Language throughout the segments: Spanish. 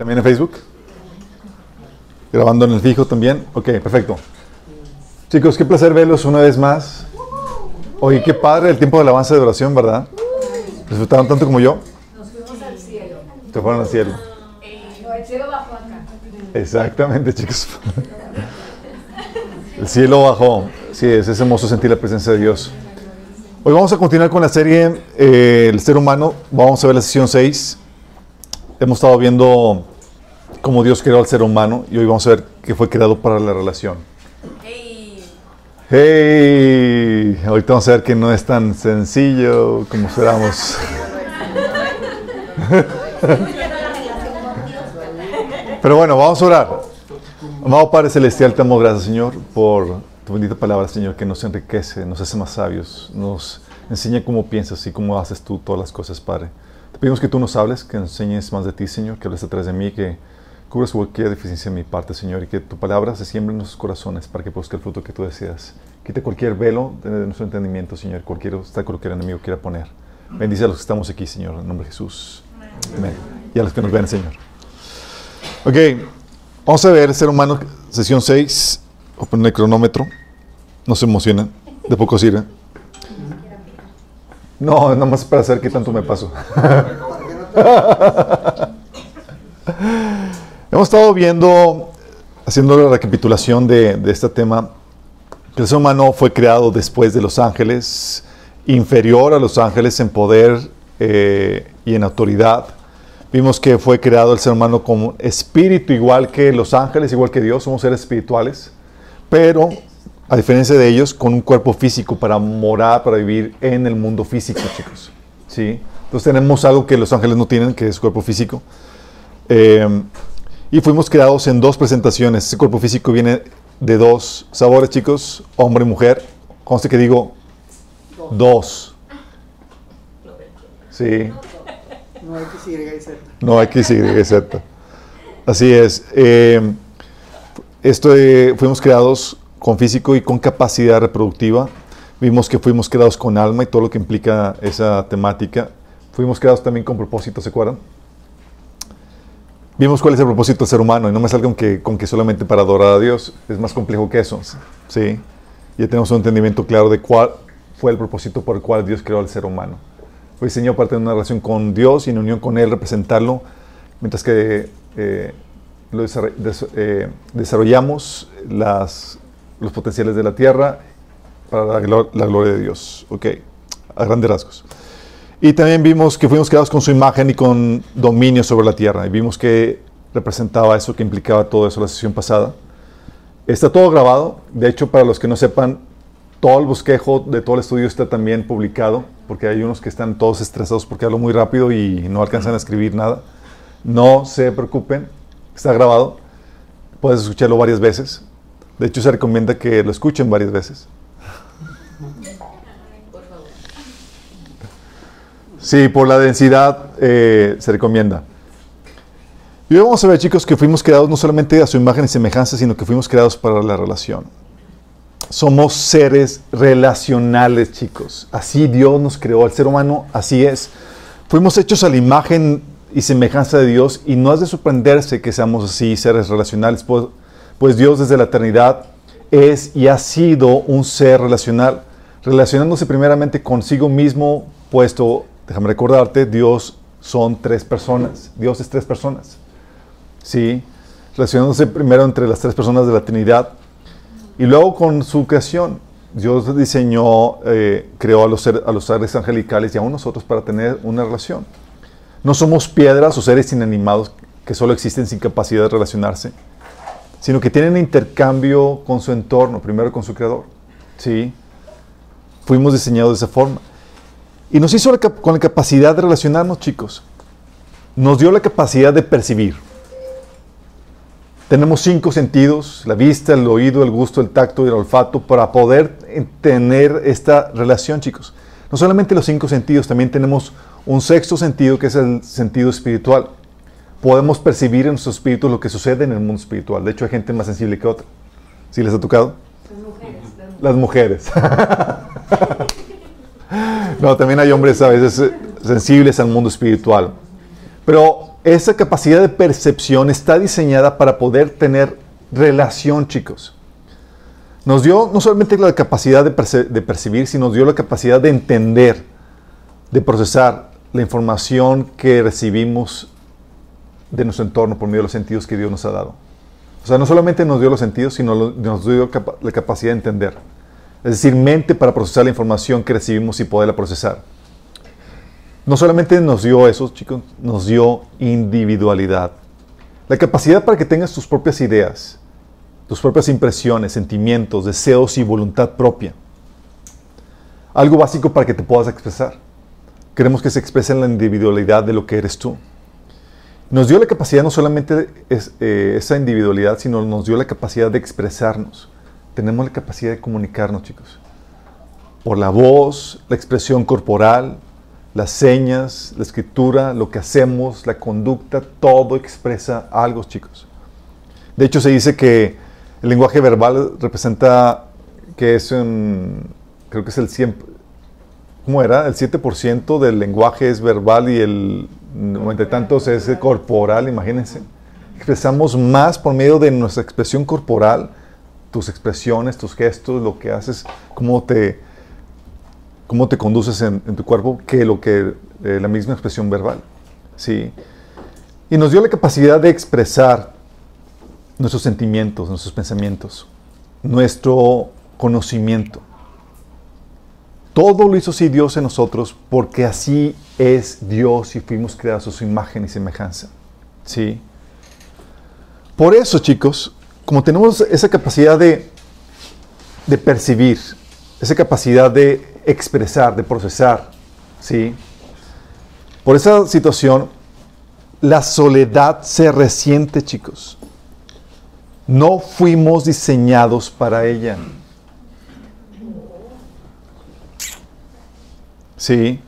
¿También en Facebook? ¿Grabando en el fijo también? Ok, perfecto. Chicos, qué placer verlos una vez más. Oye, qué padre el tiempo de alabanza de oración, ¿verdad? ¿Disfrutaron tanto como yo? Nos fuimos al cielo. Se fueron al cielo. No, el cielo bajó acá. Exactamente, chicos. El cielo bajó. Sí, es, es hermoso sentir la presencia de Dios. Hoy vamos a continuar con la serie eh, El ser humano. Vamos a ver la sesión 6. Hemos estado viendo cómo Dios creó al ser humano y hoy vamos a ver que fue creado para la relación. Hey. ¡Hey! Ahorita vamos a ver que no es tan sencillo como esperamos. Pero bueno, vamos a orar. Amado Padre Celestial, te damos gracias, Señor, por tu bendita palabra, Señor, que nos enriquece, nos hace más sabios, nos enseña cómo piensas y cómo haces tú todas las cosas, Padre. Te pedimos que tú nos hables, que enseñes más de ti, Señor, que hables atrás de mí, que cubras cualquier deficiencia de mi parte, Señor, y que tu palabra se siembre en nuestros corazones para que produzca el fruto que tú deseas. Quita cualquier velo de nuestro entendimiento, Señor, cualquier obstáculo que el enemigo quiera poner. Bendice a los que estamos aquí, Señor, en nombre de Jesús. Amén. Y a los que nos ven, Señor. Ok, vamos a ver, ser humano, sesión 6. Voy a poner el cronómetro. No se emocionen, de poco sirve. No, nada más para saber qué tanto me paso. Hemos estado viendo, haciendo la recapitulación de, de este tema, que el ser humano fue creado después de los ángeles, inferior a los ángeles en poder eh, y en autoridad. Vimos que fue creado el ser humano como espíritu igual que los ángeles, igual que Dios, somos seres espirituales, pero a diferencia de ellos, con un cuerpo físico para morar, para vivir en el mundo físico, chicos. ¿Sí? Entonces tenemos algo que los ángeles no tienen, que es cuerpo físico. Eh, y fuimos creados en dos presentaciones. Ese cuerpo físico viene de dos sabores, chicos, hombre y mujer. Conste que digo dos. Sí. No hay que seguir y Z. No hay que seguir y Z. Así es. Eh, esto de- fuimos creados con físico y con capacidad reproductiva. Vimos que fuimos creados con alma y todo lo que implica esa temática. Fuimos creados también con propósito, ¿se acuerdan? Vimos cuál es el propósito del ser humano y no me salgan que, con que solamente para adorar a Dios. Es más complejo que eso. ¿sí? Ya tenemos un entendimiento claro de cuál fue el propósito por el cual Dios creó al ser humano. Fue diseñado para tener una relación con Dios y en unión con Él, representarlo, mientras que eh, lo desarroll- des- eh, desarrollamos las, los potenciales de la tierra para la, la gloria de Dios. Ok, a grandes rasgos. Y también vimos que fuimos creados con su imagen y con dominio sobre la tierra. Y vimos que representaba eso, que implicaba todo eso la sesión pasada. Está todo grabado. De hecho, para los que no sepan, todo el bosquejo de todo el estudio está también publicado, porque hay unos que están todos estresados porque hablo muy rápido y no alcanzan a escribir nada. No se preocupen, está grabado. Puedes escucharlo varias veces. De hecho, se recomienda que lo escuchen varias veces. Sí, por la densidad eh, se recomienda. Y hoy vamos a ver, chicos, que fuimos creados no solamente a su imagen y semejanza, sino que fuimos creados para la relación. Somos seres relacionales, chicos. Así Dios nos creó al ser humano, así es. Fuimos hechos a la imagen y semejanza de Dios y no es de sorprenderse que seamos así, seres relacionales, pues, pues Dios desde la eternidad es y ha sido un ser relacional, relacionándose primeramente consigo mismo, puesto, déjame recordarte, Dios son tres personas, Dios es tres personas. ¿sí? Relacionándose primero entre las tres personas de la Trinidad y luego con su creación. Dios diseñó, eh, creó a los, ser- a los seres angelicales y a nosotros para tener una relación. No somos piedras o seres inanimados que solo existen sin capacidad de relacionarse, sino que tienen intercambio con su entorno, primero con su creador. ¿sí? Fuimos diseñados de esa forma. Y nos hizo la con la capacidad de relacionarnos, chicos. Nos dio la capacidad de percibir. Tenemos cinco sentidos, la vista, el oído, el gusto, el tacto y el olfato, para poder tener esta relación, chicos. No solamente los cinco sentidos, también tenemos un sexto sentido que es el sentido espiritual. Podemos percibir en nuestro espíritu lo que sucede en el mundo espiritual. De hecho, hay gente más sensible que otra. ¿Sí les ha tocado? Las mujeres. no, también hay hombres a veces eh, sensibles al mundo espiritual. Pero esa capacidad de percepción está diseñada para poder tener relación, chicos. Nos dio no solamente la capacidad de, percibir, sino nos dio la capacidad de entender, de procesar la información que recibimos de nuestro entorno por medio de los sentidos que Dios nos ha dado. O sea, no solamente nos dio los sentidos, sino nos dio la capacidad de entender. Es decir, mente para procesar la información que recibimos y poderla procesar. No solamente nos dio eso, chicos, nos dio individualidad. La capacidad para que tengas tus propias ideas, tus propias impresiones, sentimientos, deseos y voluntad propia. Algo básico para que te puedas expresar. Queremos que se exprese en la individualidad de lo que eres tú. Nos dio la capacidad no solamente eh, esa individualidad, sino nos dio la capacidad de expresarnos. Tenemos la capacidad de comunicarnos, chicos. Por la voz, la expresión corporal, las señas, la escritura, lo que hacemos, la conducta, todo expresa algo, chicos. De hecho, se dice que el lenguaje verbal representa que es un, creo que es el 100, ¿cómo era? El 7% del lenguaje es verbal y el 90 y tantos es corporal, imagínense. Expresamos más por medio de nuestra expresión corporal, tus expresiones, tus gestos, lo que haces, cómo te, cómo te conduces en, tu cuerpo que lo que eh, la misma expresión verbal. ¿sí? Y nos dio la capacidad de expresar nuestros sentimientos, nuestros pensamientos, nuestro conocimiento. Todo lo hizo así Dios en nosotros porque así es Dios y fuimos creados a su imagen y semejanza. ¿Sí? Por eso, chicos, como tenemos esa capacidad de, de percibir, esa capacidad de expresar, de procesar. ¿sí? Por esa situación, la soledad se resiente, chicos. No fuimos diseñados para ella. Sí.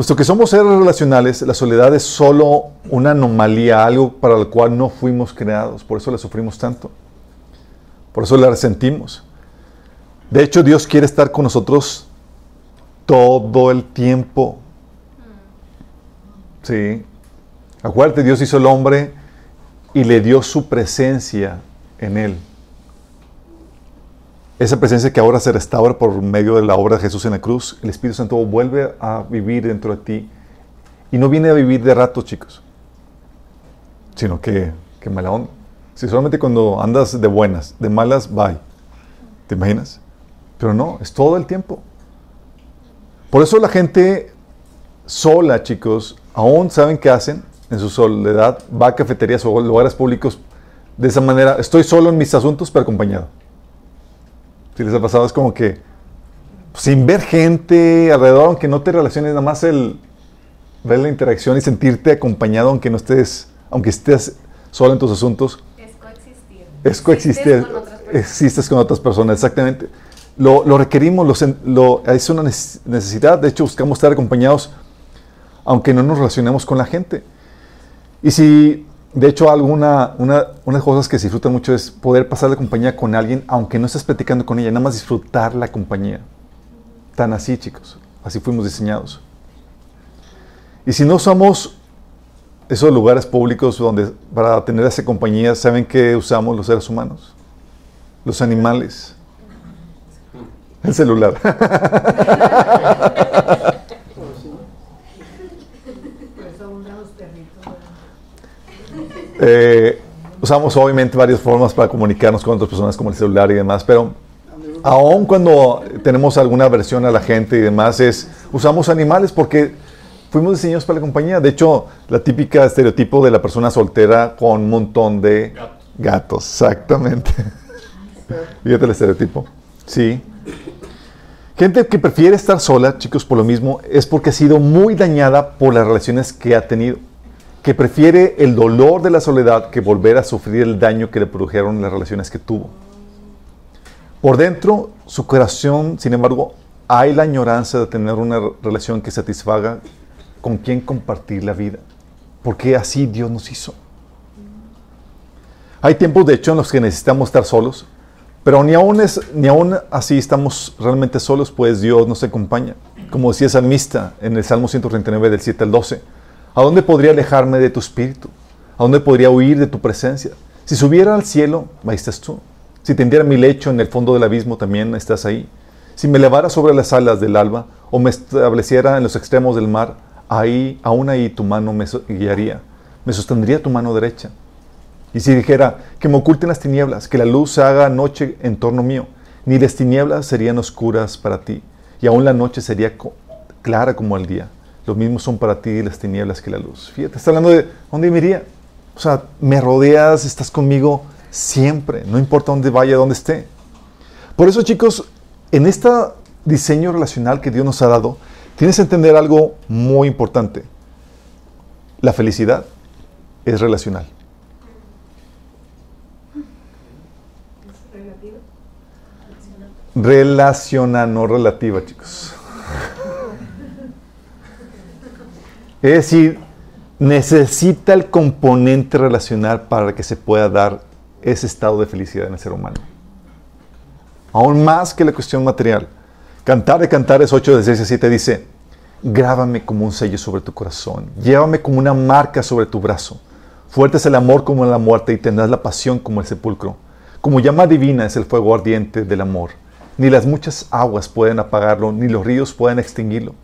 Puesto que somos seres relacionales, la soledad es solo una anomalía, algo para lo cual no fuimos creados. Por eso la sufrimos tanto. Por eso la resentimos. De hecho, Dios quiere estar con nosotros todo el tiempo. Sí. Acuérdate, Dios hizo el hombre y le dio su presencia en él. Esa presencia que ahora se restaura por medio de la obra de Jesús en la cruz, el Espíritu Santo vuelve a vivir dentro de ti. Y no viene a vivir de rato, chicos, sino que, que mala onda. Si solamente cuando andas de buenas, de malas, bye. ¿Te imaginas? Pero no, es todo el tiempo. Por eso la gente sola, chicos, aún saben qué hacen en su soledad, va a cafeterías o lugares públicos de esa manera. Estoy solo en mis asuntos, pero acompañado. Si les ha pasado, es como que sin ver gente alrededor, aunque no te relaciones, nada más el ver la interacción y sentirte acompañado, aunque no estés, aunque estés solo en tus asuntos. Es coexistir. Es coexistir. Existes con otras personas, exactamente. Lo, requerimos, lo, es una necesidad. De hecho, buscamos estar acompañados aunque no nos relacionemos con la gente. Y si, de hecho, alguna, una, una de las cosas que se disfruta mucho es poder pasar la compañía con alguien, aunque no estés platicando con ella, nada más disfrutar la compañía. Tan así, chicos. Así fuimos diseñados. Y si no somos esos lugares públicos donde para tener esa compañía, ¿saben qué usamos los seres humanos? Los animales. El celular. eh, usamos obviamente varias formas para comunicarnos con otras personas como el celular y demás, pero aun cuando tenemos alguna aversión a la gente y demás, es usamos animales porque fuimos diseñados para la compañía. De hecho, la típica estereotipo de la persona soltera con un montón de gatos, exactamente. Fíjate el estereotipo. Sí. Gente que prefiere estar sola, chicos, por lo mismo, es porque ha sido muy dañada por las relaciones que ha tenido. Que prefiere el dolor de la soledad que volver a sufrir el daño que le produjeron las relaciones que tuvo. Por dentro, su corazón, sin embargo, hay la añoranza de tener una relación que satisfaga con quien compartir la vida. Porque así Dios nos hizo. Hay tiempos, de hecho, en los que necesitamos estar solos, pero ni aún, es, ni aún así estamos realmente solos, pues Dios nos acompaña. Como decía el salmista en el Salmo 139 del 7 al 12. ¿A dónde podría alejarme de tu espíritu? ¿A dónde podría huir de tu presencia? Si subiera al cielo, ahí estás tú. Si tendiera mi lecho en el fondo del abismo, también estás ahí. Si me elevara sobre las alas del alba o me estableciera en los extremos del mar, ahí, aún ahí tu mano me guiaría, me sostendría tu mano derecha. Y si dijera que me oculten las tinieblas, que la luz se haga noche en torno mío, ni las tinieblas serían oscuras para ti, y aún la noche sería clara como el día. Lo mismo son para ti las tinieblas que la luz. Fíjate, está hablando de dónde me iría. O sea, me rodeas, estás conmigo siempre, no importa dónde vaya, dónde esté. Por eso, chicos, en este diseño relacional que Dios nos ha dado, tienes que entender algo muy importante. La felicidad es relacional. Relacional, no relativa, chicos. Es decir, necesita el componente relacional para que se pueda dar ese estado de felicidad en el ser humano. Aún más que la cuestión material. Cantar de Cantares 8, de 6 a 7 dice, grábame como un sello sobre tu corazón, llévame como una marca sobre tu brazo. Fuerte es el amor como la muerte y tendrás la pasión como el sepulcro. Como llama divina es el fuego ardiente del amor. Ni las muchas aguas pueden apagarlo, ni los ríos pueden extinguirlo.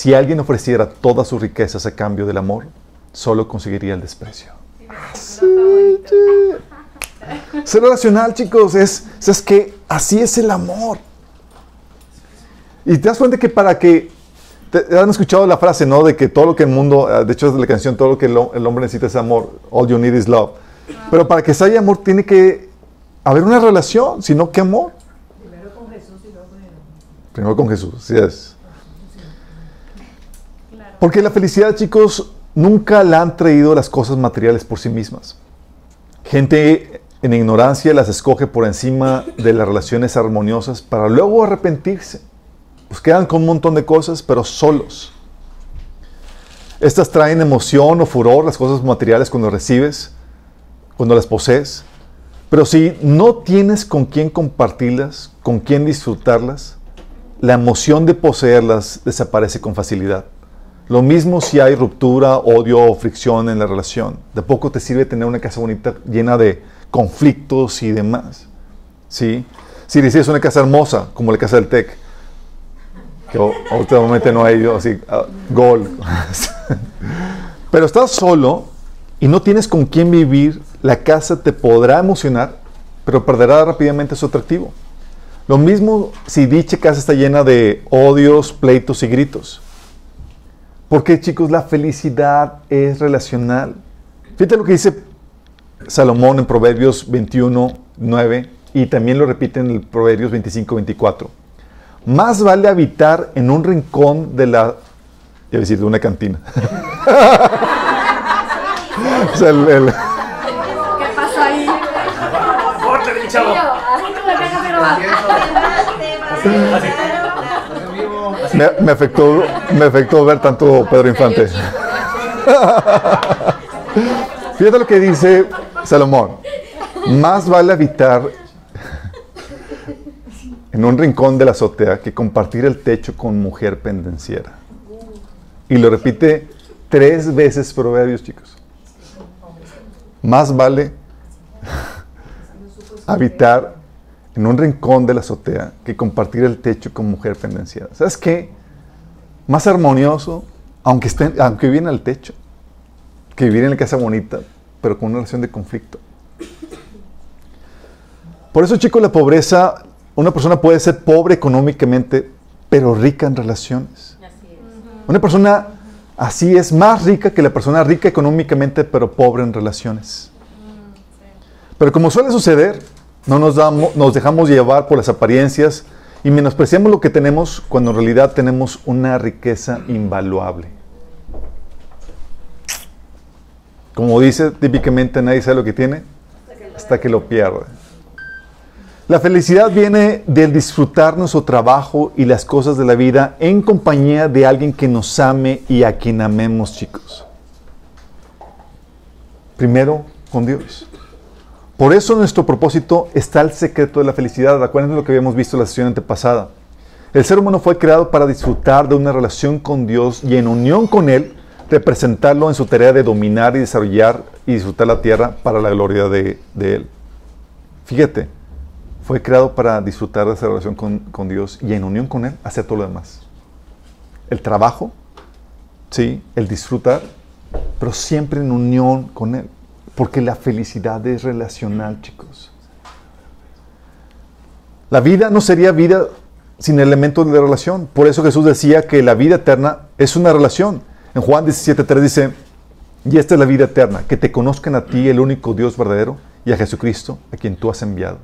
Si alguien ofreciera todas sus riquezas a cambio del amor, solo conseguiría el desprecio. Ser racional, chicos, es, es que así es el amor. Y te das cuenta que para que, te, han escuchado la frase, ¿no? De que todo lo que el mundo, ah, de hecho es la canción, todo lo que el, hombre necesita es amor, all you need is love. Pero para que haya amor tiene que haber una relación, si no, ¿qué amor? Primero con Jesús y luego con el amor. Primero con Jesús, sí es. Porque la felicidad, chicos, nunca la han traído las cosas materiales por sí mismas. Gente en ignorancia las escoge por encima de las relaciones armoniosas para luego arrepentirse. Pues quedan con un montón de cosas, pero solos. Estas traen emoción o furor, las cosas materiales cuando recibes, cuando las posees. Pero si no tienes con quién compartirlas, con quién disfrutarlas, la emoción de poseerlas desaparece con facilidad. Lo mismo si hay ruptura, odio o fricción en la relación. De poco te sirve tener una casa bonita llena de conflictos y demás. ¿Sí? Si decides una casa hermosa, como la casa del TEC, que últimamente no hay así, uh, gol. Pero estás solo y no tienes con quién vivir, la casa te podrá emocionar, pero perderá rápidamente su atractivo. Lo mismo si dicha casa está llena de odios, pleitos y gritos. Porque chicos, la felicidad es relacional. Fíjate lo que dice Salomón en Proverbios 21, 9 y también lo repite en el Proverbios 25, 24. Más vale habitar en un rincón de la... Iba decir, de una cantina. o sea, el, el... ¿Qué pasa ahí? chavo! Me, afectó, me afectó ver tanto Pedro Infante. Fíjate lo que dice Salomón. Más vale habitar en un rincón de la azotea que compartir el techo con mujer pendenciera. Y lo repite tres veces Proverbios, chicos. Más vale habitar en un rincón de la azotea que compartir el techo con mujer pendenciera. ¿Sabes qué? Más armonioso, aunque, esté, aunque viene al techo, que vivir en la casa bonita, pero con una relación de conflicto. Por eso, chicos, la pobreza, una persona puede ser pobre económicamente, pero rica en relaciones. Una persona así es más rica que la persona rica económicamente, pero pobre en relaciones. Pero como suele suceder, no nos, damos, nos dejamos llevar por las apariencias y menospreciamos lo que tenemos cuando en realidad tenemos una riqueza invaluable. Como dice típicamente, nadie sabe lo que tiene hasta que lo pierde. La felicidad viene del disfrutar nuestro trabajo y las cosas de la vida en compañía de alguien que nos ame y a quien amemos, chicos. Primero con Dios. Por eso nuestro propósito está el secreto de la felicidad. Acuérdense lo que habíamos visto en la sesión antepasada. El ser humano fue creado para disfrutar de una relación con Dios y en unión con Él representarlo en su tarea de dominar y desarrollar y disfrutar la tierra para la gloria de, de Él. Fíjate, fue creado para disfrutar de esa relación con, Dios y en unión con Él hacer todo lo demás. El trabajo, sí, el disfrutar, pero siempre en unión con Él. Porque la felicidad es relacional, chicos. La vida no sería vida sin elementos de relación. Por eso Jesús decía que la vida eterna es una relación. En Juan 17.3 dice, y esta es la vida eterna, que te conozcan a ti, el único Dios verdadero, y a Jesucristo, a quien tú has enviado.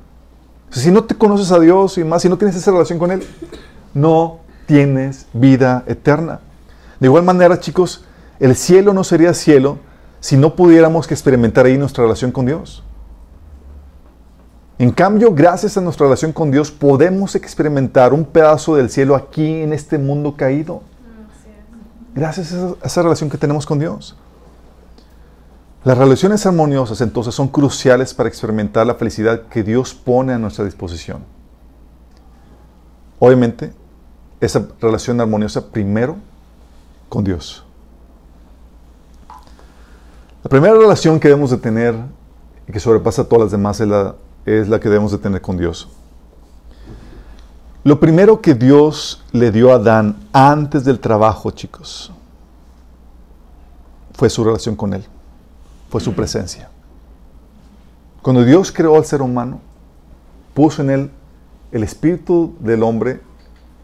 si no te conoces a Dios y más, si no tienes esa relación con Él, no tienes vida eterna. De igual manera, chicos, el cielo no sería cielo si no pudiéramos experimentar ahí nuestra relación con Dios. En cambio, gracias a nuestra relación con Dios, podemos experimentar un pedazo del cielo aquí en este mundo caído. Gracias a esa relación que tenemos con Dios. Las relaciones armoniosas entonces son cruciales para experimentar la felicidad que Dios pone a nuestra disposición. Obviamente, esa relación armoniosa primero con Dios. La primera relación que debemos de tener y que sobrepasa todas las demás es la que debemos de tener con Dios. Lo primero que Dios le dio a Adán antes del trabajo, chicos, fue su relación con Él, fue su presencia. Cuando Dios creó al ser humano, puso en él el espíritu del hombre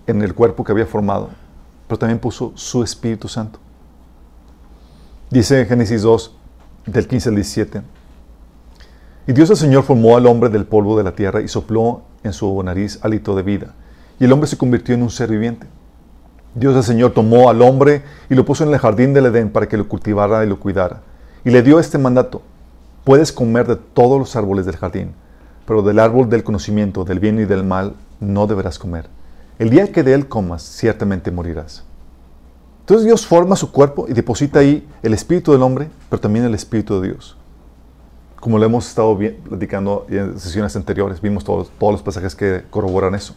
en el cuerpo que había formado, pero también puso su Espíritu Santo. Dice en Génesis 2, del 15 al 17. Y Dios el Señor formó al hombre del polvo de la tierra y sopló en su nariz hálito de vida. Y el hombre se convirtió en un ser viviente. Dios el Señor tomó al hombre y lo puso en el jardín del Edén para que lo cultivara y lo cuidara. Y le dio este mandato. Puedes comer de todos los árboles del jardín, pero del árbol del conocimiento, del bien y del mal, no deberás comer. El día que de él comas, ciertamente morirás. Entonces Dios forma su cuerpo y deposita ahí el espíritu del hombre, pero también el espíritu de Dios como lo hemos estado platicando en sesiones anteriores, vimos todos, todos los pasajes que corroboran eso.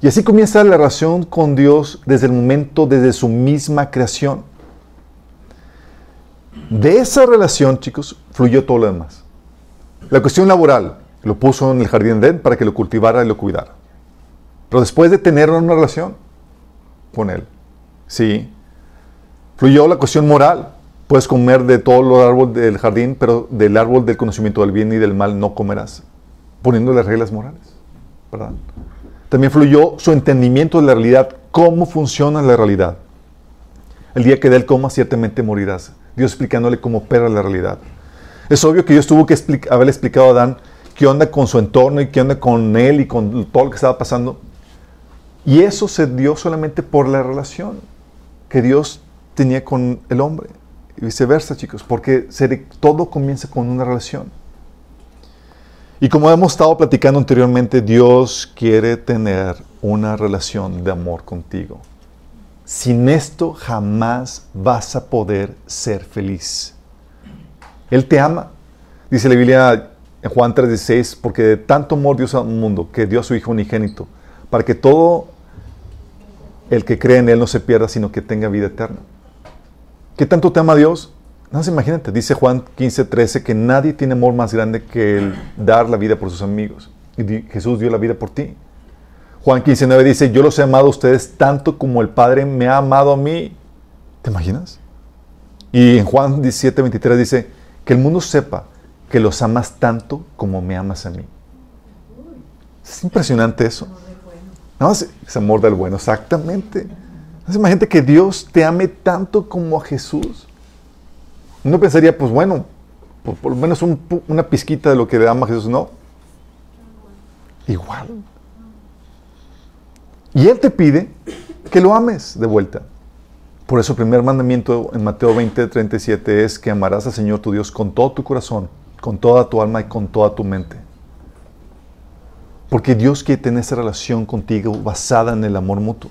Y así comienza la relación con Dios desde el momento, desde su misma creación. De esa relación, chicos, fluyó todo lo demás. La cuestión laboral, lo puso en el jardín de Edén para que lo cultivara y lo cuidara. Pero después de tener una relación con Él, sí, fluyó la cuestión moral, Puedes comer de todos los árboles del jardín, pero del árbol del conocimiento del bien y del mal no comerás, poniéndole reglas morales. ¿verdad? También fluyó su entendimiento de la realidad, cómo funciona la realidad. El día que de él coma, ciertamente morirás. Dios explicándole cómo opera la realidad. Es obvio que Dios tuvo que haberle explicado a Adán qué onda con su entorno y qué onda con él y con todo lo que estaba pasando. Y eso se dio solamente por la relación que Dios tenía con el hombre. Y viceversa, chicos, porque todo comienza con una relación. Y como hemos estado platicando anteriormente, Dios quiere tener una relación de amor contigo. Sin esto jamás vas a poder ser feliz. Él te ama. Dice la Biblia en Juan 3:16, porque de tanto amor Dios al mundo, que dio a su Hijo unigénito, para que todo el que cree en Él no se pierda, sino que tenga vida eterna. ¿Qué tanto te ama Dios? Se imagínate, dice Juan 15, 13, que nadie tiene amor más grande que el dar la vida por sus amigos. Y Jesús dio la vida por ti. Juan 15, 9 dice, yo los he amado a ustedes tanto como el Padre me ha amado a mí. ¿Te imaginas? Y en Juan 17, 23 dice, que el mundo sepa que los amas tanto como me amas a mí. Es impresionante eso. No, es, amor del bueno, exactamente. Es imagínate que Dios te ame tanto como a Jesús. Uno pensaría, pues bueno, por, por lo menos una pizquita de lo que le ama a Jesús, no. Igual. Y Él te pide que lo ames de vuelta. Por eso el primer mandamiento en Mateo 20, 37 es que amarás al Señor tu Dios con todo tu corazón, con toda tu alma y con toda tu mente. Porque Dios quiere tener esa relación contigo basada en el amor mutuo.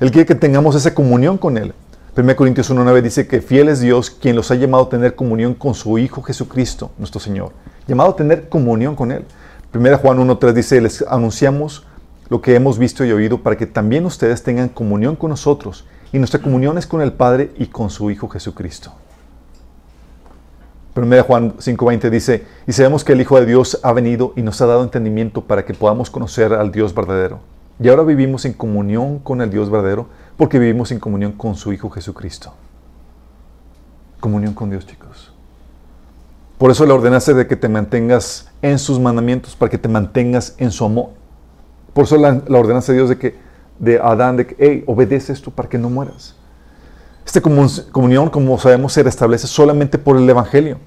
Él quiere que tengamos esa comunión con Él. 1 Corintios 1.9 dice que fiel es Dios quien los ha llamado a tener comunión con su Hijo Jesucristo, nuestro Señor. Llamado a tener comunión con Él. 1 Juan 1.3 dice, les anunciamos lo que hemos visto y oído para que también ustedes tengan comunión con nosotros. y nuestra comunión es con el Padre y con su Hijo Jesucristo. Primera Juan 5:20 dice, y sabemos que el Hijo de Dios ha venido y nos ha dado entendimiento para que podamos conocer al Dios verdadero. Y ahora vivimos en comunión con el Dios verdadero porque vivimos en comunión con su Hijo Jesucristo. Comunión con Dios, chicos. Por eso la ordenaste de que te mantengas en sus mandamientos, para que te mantengas en su amor. Por eso la, la ordenanza de Dios de que, de Adán, de que, hey, obedece esto para que no mueras. Esta comunión, como sabemos, se restablece solamente por el Evangelio.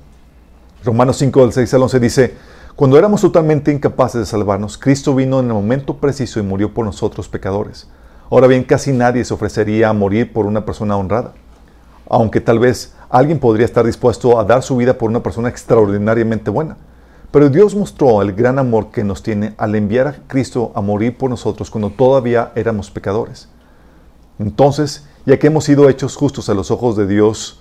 Romanos 5, del 6 al 11 dice, cuando éramos totalmente incapaces de salvarnos, Cristo vino en el momento preciso y murió por nosotros pecadores. Ahora bien, casi nadie se ofrecería a morir por una persona honrada, aunque tal vez alguien podría estar dispuesto a dar su vida por una persona extraordinariamente buena. Pero Dios mostró el gran amor que nos tiene al enviar a Cristo a morir por nosotros cuando todavía éramos pecadores. Entonces, ya que hemos sido hechos justos a los ojos de Dios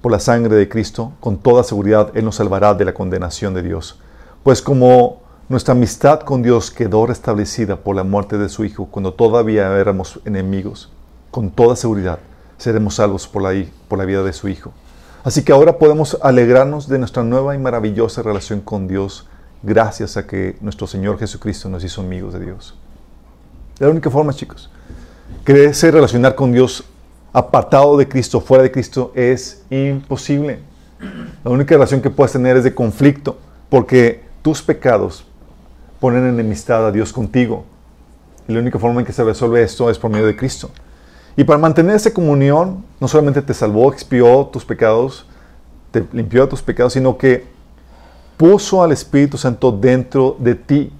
por la sangre de Cristo, con toda seguridad Él nos salvará de la condenación de Dios. Pues como nuestra amistad con Dios quedó restablecida por la muerte de su Hijo cuando todavía éramos enemigos, con toda seguridad seremos salvos por la, por la vida de su Hijo. Así que ahora podemos alegrarnos de nuestra nueva y maravillosa relación con Dios gracias a que nuestro Señor Jesucristo nos hizo amigos de Dios. La única forma, chicos. Creerse relacionar con Dios apartado de Cristo, fuera de Cristo, es imposible. La única relación que puedes tener es de conflicto, porque tus pecados ponen enemistad a Dios contigo. Y la única forma en que se resuelve esto es por medio de Cristo. Y para mantener esa comunión, no solamente te salvó, expió tus pecados, te limpió de tus pecados, sino que puso al Espíritu Santo dentro de ti.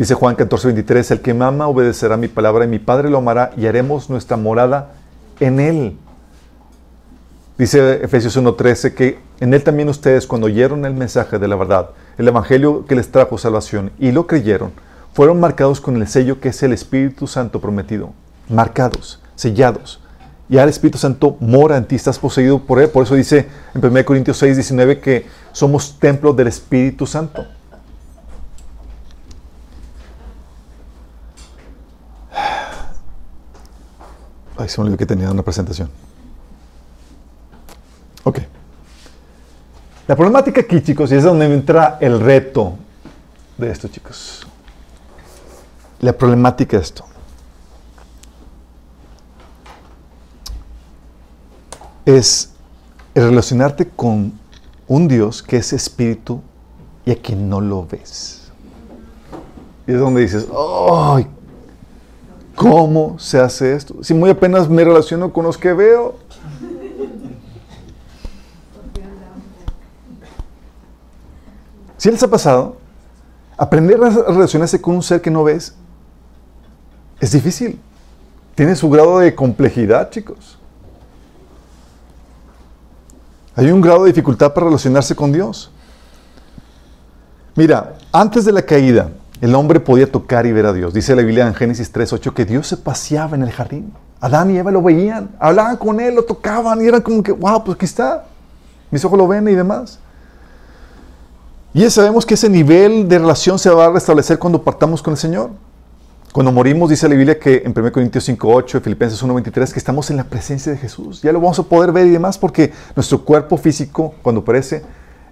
Dice Juan 14, 23, el que me ama obedecerá mi palabra y mi Padre lo amará y haremos nuestra morada en él. Dice Efesios 1.13 que en él también ustedes cuando oyeron el mensaje de la verdad, el evangelio que les trajo salvación y lo creyeron, fueron marcados con el sello que es el Espíritu Santo prometido. Marcados, sellados. Y el Espíritu Santo mora en ti, estás poseído por él. Por eso dice en 1 Corintios 6, 19 que somos templo del Espíritu Santo. Ay, se me olvidó que tenía una presentación. Ok. La problemática aquí, chicos, y es donde entra el reto de esto, chicos. La problemática de esto. Es relacionarte con un Dios que es espíritu y a quien no lo ves. Y es donde dices, ¡ay! ¿Cómo se hace esto? Si muy apenas me relaciono con los que veo. Si les ha pasado, aprender a relacionarse con un ser que no ves es difícil. Tiene su grado de complejidad, chicos. Hay un grado de dificultad para relacionarse con Dios. Mira, antes de la caída, el hombre podía tocar y ver a Dios. Dice la Biblia en Génesis 3.8 que Dios se paseaba en el jardín. Adán y Eva lo veían, hablaban con él, lo tocaban y era como que, wow, pues aquí está. Mis ojos lo ven y demás. Y ya sabemos que ese nivel de relación se va a restablecer cuando partamos con el Señor. Cuando morimos, dice la Biblia que en 1 Corintios 5.8 y Filipenses 1.23 que estamos en la presencia de Jesús. Ya lo vamos a poder ver y demás porque nuestro cuerpo físico, cuando perece,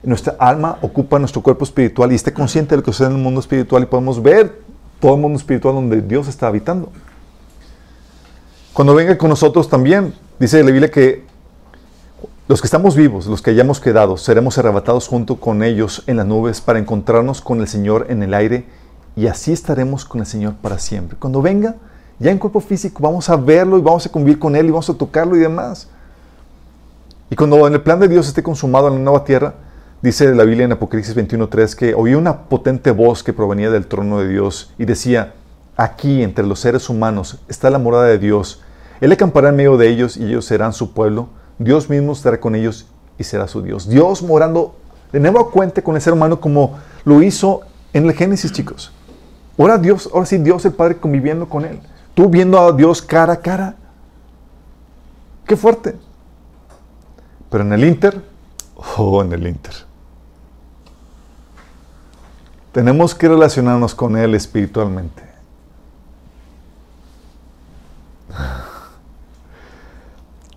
nuestra alma ocupa nuestro cuerpo espiritual y esté consciente de lo que sucede en el mundo espiritual y podemos ver todo el mundo espiritual donde Dios está habitando. Cuando venga con nosotros también, dice la Biblia que los que estamos vivos, los que hayamos quedado, seremos arrebatados junto con ellos en las nubes para encontrarnos con el Señor en el aire y así estaremos con el Señor para siempre. Cuando venga, ya en cuerpo físico, vamos a verlo y vamos a convivir con Él y vamos a tocarlo y demás. Y cuando en el plan de Dios esté consumado en la nueva tierra, Dice la Biblia en Apocalipsis 21.3 que oí una potente voz que provenía del trono de Dios y decía, aquí entre los seres humanos está la morada de Dios. Él acampará en medio de ellos y ellos serán su pueblo. Dios mismo estará con ellos y será su Dios. Dios morando de nuevo cuenta con el ser humano como lo hizo en el Génesis, chicos. Ahora Dios, ahora sí Dios el Padre conviviendo con él. Tú viendo a Dios cara a cara. Qué fuerte. Pero en el Inter, oh, en el Inter. Tenemos que relacionarnos con Él espiritualmente.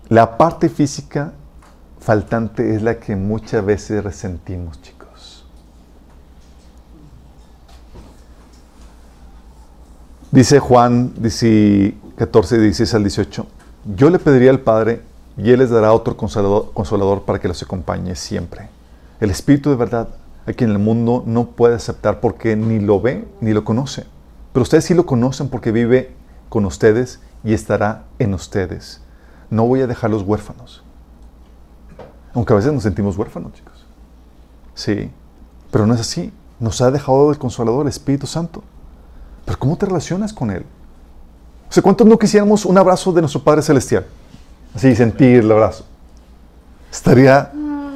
La parte física faltante es la que muchas veces resentimos, chicos. Dice Juan 14, 16 al 18, yo le pediría al Padre y Él les dará otro consolador, consolador para que los acompañe siempre. El Espíritu de verdad, a quien el mundo no puede aceptar porque ni lo ve ni lo conoce. Pero ustedes sí lo conocen porque vive con ustedes y estará en ustedes. No voy a dejarlos huérfanos. Aunque a veces nos sentimos huérfanos, chicos. Sí, pero no es así. Nos ha dejado el Consolador, el Espíritu Santo. Pero ¿cómo te relacionas con Él? O sea, ¿cuántos no quisiéramos un abrazo de nuestro Padre Celestial? Así, sentir el abrazo. Estaría,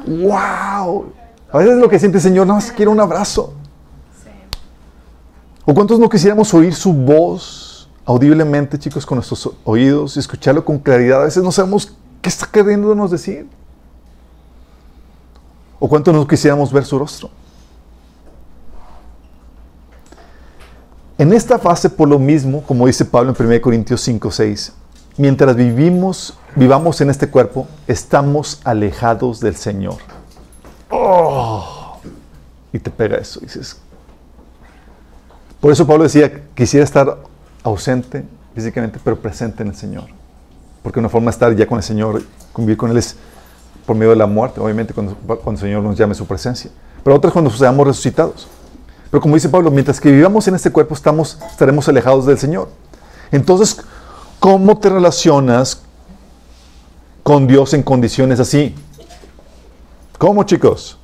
wow. A veces lo que siente el Señor, no, más quiero un abrazo. ¿O cuántos no quisiéramos oír su voz audiblemente, chicos, con nuestros oídos y escucharlo con claridad? A veces no sabemos qué está queriéndonos decir. ¿O cuántos no quisiéramos ver su rostro? En esta fase, por lo mismo, como dice Pablo en 1 Corintios 5, 6, mientras vivimos, vivamos en este cuerpo, estamos alejados del Señor. Oh, y te pega eso. Dices. Por eso Pablo decía, quisiera estar ausente físicamente, pero presente en el Señor. Porque una forma de estar ya con el Señor, convivir con Él es por medio de la muerte, obviamente, cuando, el Señor nos llame su presencia. Pero otras cuando seamos resucitados. Pero como dice Pablo, mientras que vivamos en este cuerpo, estamos, estaremos alejados del Señor. Entonces, ¿cómo te relacionas con Dios en condiciones así? ¿Cómo, chicos?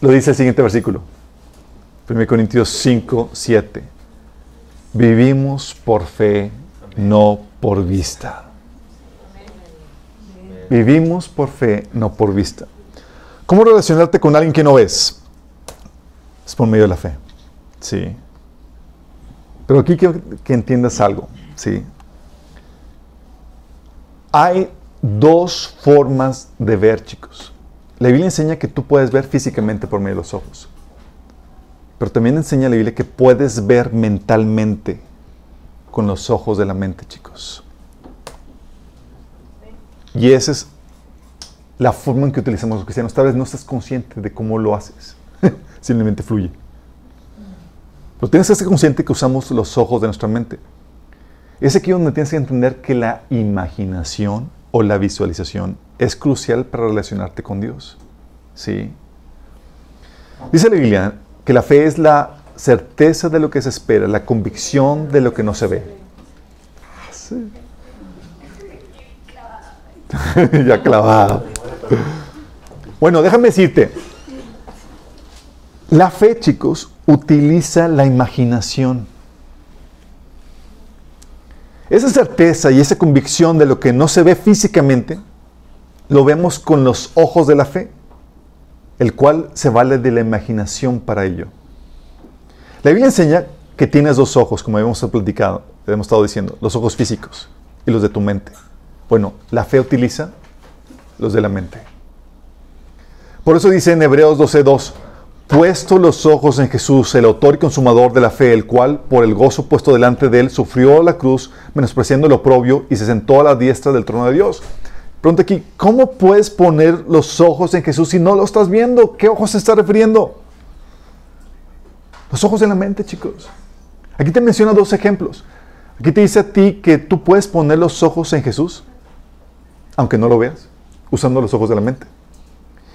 Lo dice el siguiente versículo. 1 Corintios 5, 7. Vivimos por fe, no por vista. Vivimos por fe, no por vista. ¿Cómo relacionarte con alguien que no ves? Es por medio de la fe. Sí. Pero aquí quiero que entiendas algo. Sí. Hay dos formas de ver, chicos. La Biblia enseña que tú puedes ver físicamente por medio de los ojos. Pero también enseña la Biblia que puedes ver mentalmente con los ojos de la mente, chicos. Y esa es la forma en que utilizamos los cristianos. Tal vez no estás consciente de cómo lo haces. Simplemente fluye. Pero tienes que ser consciente que usamos los ojos de nuestra mente. Es aquí donde tienes que entender que la imaginación o la visualización es crucial para relacionarte con Dios. ¿Sí? Dice la Biblia que la fe es la certeza de lo que se espera, la convicción de lo que no se ve. Sí. ya clavado. Bueno, déjame decirte, la fe, chicos, utiliza la imaginación. Esa certeza y esa convicción de lo que no se ve físicamente, lo vemos con los ojos de la fe, el cual se vale de la imaginación para ello. La Biblia enseña que tienes dos ojos, como habíamos platicado, hemos estado diciendo, los ojos físicos y los de tu mente. Bueno, la fe utiliza los de la mente. Por eso dice en Hebreos 12:2, puesto los ojos en Jesús, el autor y consumador de la fe, el cual, por el gozo puesto delante de él, sufrió la cruz, menospreciando el oprobio, y se sentó a la diestra del trono de Dios. Pregunta aquí, ¿cómo puedes poner los ojos en Jesús si no lo estás viendo? ¿Qué ojos se está refiriendo? Los ojos de la mente, chicos. Aquí te menciona dos ejemplos. Aquí te dice a ti que tú puedes poner los ojos en Jesús, aunque no lo veas, usando los ojos de la mente.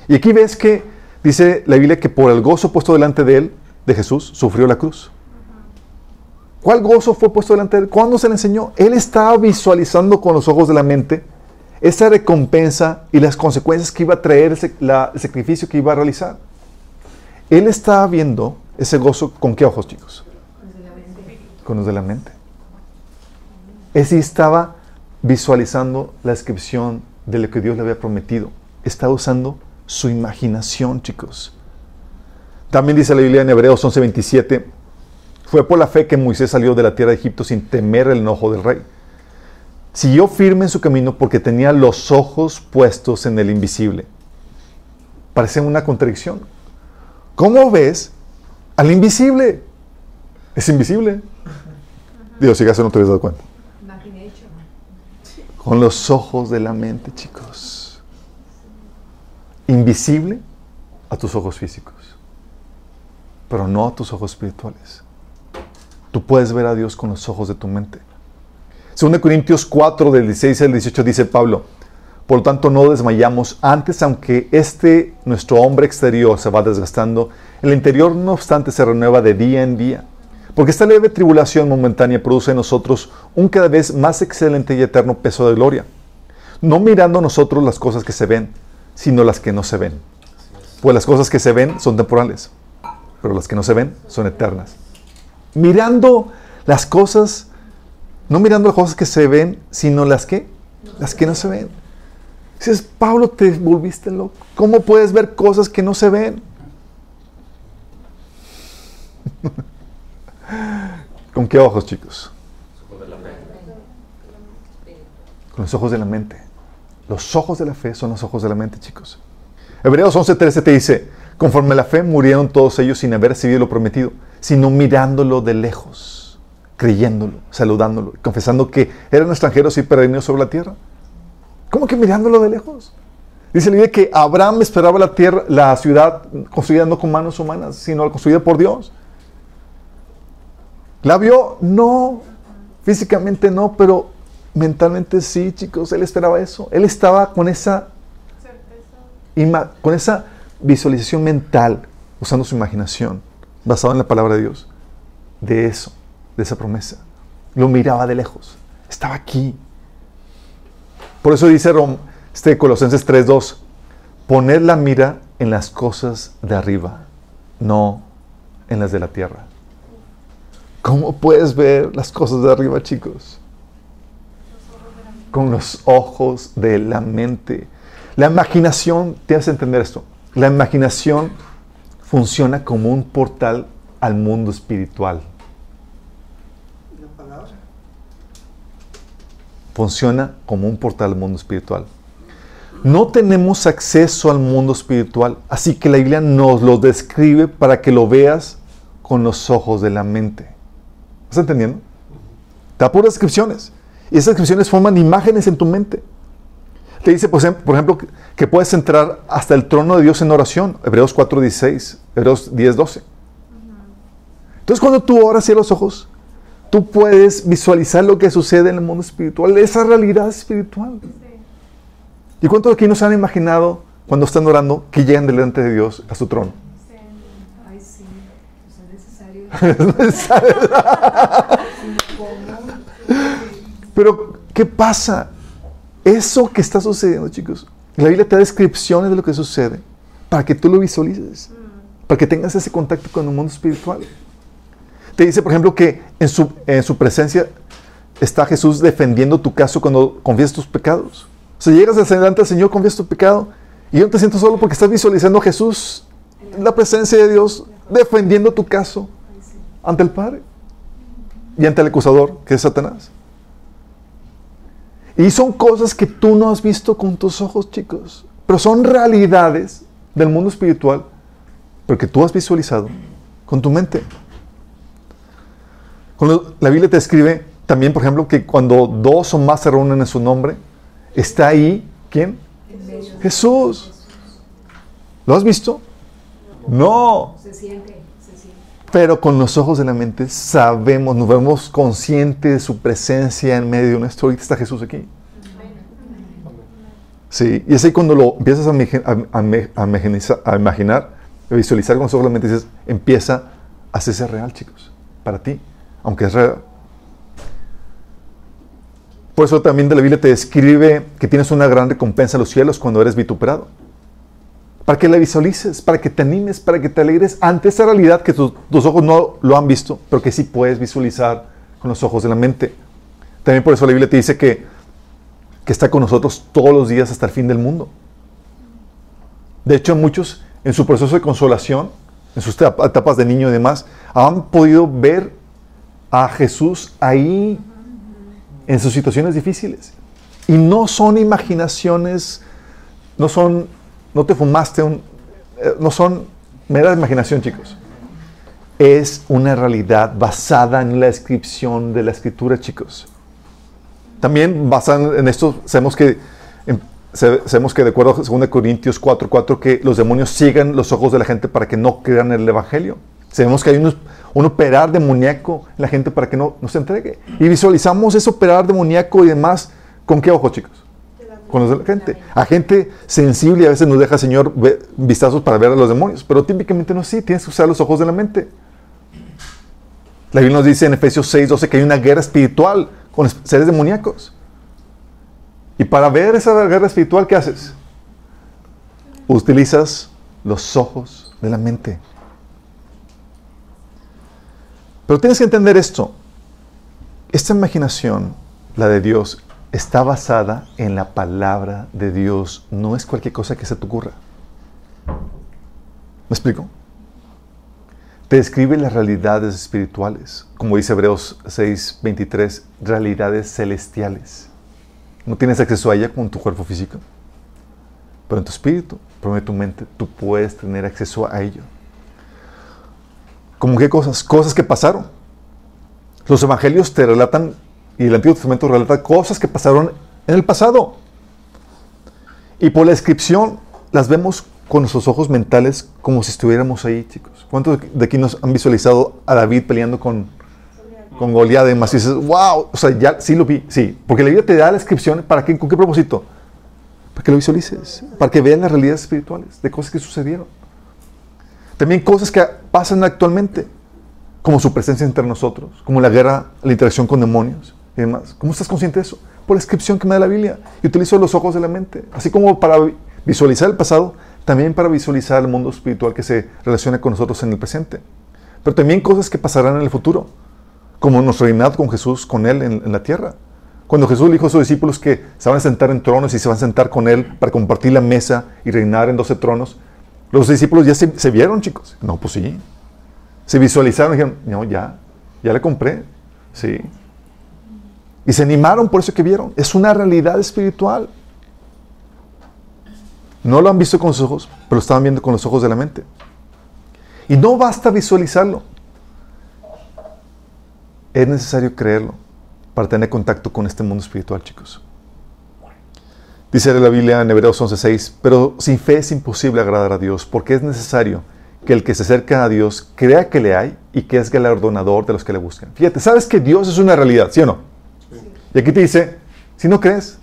Y aquí ves que dice la Biblia que por el gozo puesto delante de él, de Jesús, sufrió la cruz. ¿Cuál gozo fue puesto delante de él? ¿Cuándo se le enseñó? Él estaba visualizando con los ojos de la mente esa recompensa y las consecuencias que iba a traer el, sacrificio que iba a realizar. Él estaba viendo ese gozo con qué ojos, chicos? Con los de la mente. Él sí estaba visualizando la descripción de lo que Dios le había prometido. Estaba usando su imaginación, chicos. También dice la Biblia en Hebreos 11:27, fue por la fe que Moisés salió de la tierra de Egipto sin temer el enojo del rey. Siguió firme en su camino porque tenía los ojos puestos en el invisible. Parece una contradicción. ¿Cómo ves al invisible? Es invisible. Dios, si acaso no te habías dado cuenta. Con los ojos de la mente, chicos. Invisible a tus ojos físicos, pero no a tus ojos espirituales. Tú puedes ver a Dios con los ojos de tu mente. Según Corintios 4, del 16 al 18, dice Pablo, por lo tanto no desmayamos antes, aunque este nuestro hombre exterior se va desgastando, el interior no obstante se renueva de día en día. Porque esta leve tribulación momentánea produce en nosotros un cada vez más excelente y eterno peso de gloria. No mirando nosotros las cosas que se ven, sino las que no se ven. Pues las cosas que se ven son temporales, pero las que no se ven son eternas. Mirando las cosas, no mirando las cosas que se ven, sino las que, las que no se ven. Dices, Pablo, te volviste loco. ¿Cómo puedes ver cosas que no se ven? ¿Con qué ojos, chicos? Con los ojos de la mente. Los ojos de la fe son los ojos de la mente, chicos. Hebreos 11:13 te dice, conforme la fe murieron todos ellos sin haber recibido lo prometido, sino mirándolo de lejos, creyéndolo, saludándolo, confesando que eran extranjeros y peregrinos sobre la tierra. ¿Cómo que mirándolo de lejos? Dice la Biblia que Abraham esperaba la tierra, la ciudad construida no con manos humanas, sino construida por Dios. ¿La vio? No. Físicamente no, pero mentalmente sí, chicos. Él esperaba eso. Él estaba con esa, con esa visualización mental, usando su imaginación, basada en la palabra de Dios, de eso, de esa promesa. Lo miraba de lejos. Estaba aquí. Por eso dice este Colosenses 3.2, poner la mira en las cosas de arriba, no en las de la tierra. ¿Cómo puedes ver las cosas de arriba, chicos? Con los ojos de la mente. La imaginación, tienes que entender esto, la imaginación funciona como un portal al mundo espiritual. Funciona como un portal al mundo espiritual. No tenemos acceso al mundo espiritual, así que la Biblia nos lo describe para que lo veas con los ojos de la mente. ¿Estás entendiendo? Te da puras descripciones. Y esas descripciones forman imágenes en tu mente. Te dice, por ejemplo, que puedes entrar hasta el trono de Dios en oración. Hebreos 4.16, Hebreos 10.12. Entonces cuando tú oras y los ojos, tú puedes visualizar lo que sucede en el mundo espiritual, esa realidad espiritual. ¿Y cuántos de aquí nos han imaginado cuando están orando que llegan delante de Dios a su trono? Pero, ¿qué pasa? Eso que está sucediendo, chicos, la Biblia te da descripciones de lo que sucede para que tú lo visualices, para que tengas ese contacto con el mundo espiritual. Te dice, por ejemplo, que en su, en su presencia está Jesús defendiendo tu caso cuando confiesas tus pecados. O sea, llegas delante del Señor, confiesas tu pecado y no te siento solo porque estás visualizando a Jesús, la presencia de Dios, defendiendo tu caso ante el Padre y ante el acusador, que es Satanás. Y son cosas que tú no has visto con tus ojos, chicos, pero son realidades del mundo espiritual, pero que tú has visualizado con tu mente. Cuando la Biblia te escribe también, por ejemplo, que cuando dos o más se reúnen en su nombre, está ahí, ¿quién? Jesús. ¿Lo has visto? No. Se siente pero con los ojos de la mente sabemos, nos vemos conscientes de su presencia en medio de nuestro. Ahorita está Jesús aquí. Sí, y es ahí cuando lo empiezas a, a, imaginar, a visualizar con los ojos de la mente, dices, empieza a hacerse real, chicos, para ti, aunque es real. Por eso también de la Biblia te describe que tienes una gran recompensa en los cielos cuando eres vituperado para que la visualices, para que te animes, para que te alegres ante esa realidad que tus, ojos no lo han visto, pero que sí puedes visualizar con los ojos de la mente. También por eso la Biblia te dice que, que está con nosotros todos los días hasta el fin del mundo. De hecho, muchos en su proceso de consolación, en sus etapas de niño y demás, han podido ver a Jesús ahí en sus situaciones difíciles. Y no son imaginaciones, no son no te fumaste un... Eh, no son mera imaginación, chicos. Es una realidad basada en la descripción de la escritura, chicos. También basado en esto, sabemos que, em, sabemos que de acuerdo a 2 Corintios 4, 4, que los demonios sigan los ojos de la gente para que no crean el Evangelio. Sabemos que hay un operar demoníaco en la gente para que no, no se entregue. Y visualizamos ese operar demoníaco y demás. ¿Con qué ojos, chicos? Con los de la gente. A gente sensible a veces nos deja, Señor, vistazos para ver a los demonios. Pero típicamente no es así. Tienes que usar los ojos de la mente. La Biblia nos dice en Efesios 6, 12 que hay una guerra espiritual con seres demoníacos. Y para ver esa guerra espiritual, ¿qué haces? Utilizas los ojos de la mente. Pero tienes que entender esto. Esta imaginación, la de Dios, está basada en la palabra de Dios. No es cualquier cosa que se te ocurra. ¿Me explico? te describe las realidades espirituales, como dice Hebreos 6:23, realidades celestiales. No tienes acceso a ella con tu cuerpo físico, pero en tu espíritu, pero tu mente, tú puedes tener acceso a ello. ¿Cómo qué cosas? Cosas que pasaron. Los evangelios te relatan, y el Antiguo Testamento relata cosas que pasaron en el pasado. Y por la descripción las vemos con nuestros ojos mentales como si estuviéramos ahí, chicos. ¿Cuántos de aquí nos han visualizado a David peleando con, con Goliat y más? Y dices, wow, o sea, ya sí lo vi, sí. Porque la Biblia te da la descripción, ¿para qué? ¿Con qué propósito? Para que lo visualices, para que vean las realidades espirituales de cosas que sucedieron. También cosas que pasan actualmente, como su presencia entre nosotros, como la guerra, la interacción con demonios y demás. ¿Cómo estás consciente de eso? Por la descripción que me da la Biblia. Y utilizo los ojos de la mente. Así como para visualizar el pasado, también para visualizar el mundo espiritual que se relaciona con nosotros en el presente. Pero también cosas que pasarán en el futuro, como nuestro reinado con Jesús, con Él en, la tierra. Cuando Jesús dijo a sus discípulos que se van a sentar en tronos y se van a sentar con Él para compartir la mesa y reinar en doce tronos, los discípulos ya se, vieron, chicos. No, pues sí. Se visualizaron y dijeron, no, ya, ya le compré. Sí. Y se animaron por eso que vieron. Es una realidad espiritual. No lo han visto con sus ojos, pero lo estaban viendo con los ojos de la mente. Y no basta visualizarlo. Es necesario creerlo para tener contacto con este mundo espiritual, chicos. Dice la Biblia en Hebreos 11:6, pero sin fe es imposible agradar a Dios, porque es necesario que el que se acerca a Dios crea que le hay y que es galardonador de los que le buscan. Fíjate, ¿sabes que Dios es una realidad, sí o no? Y aquí te dice, si no crees,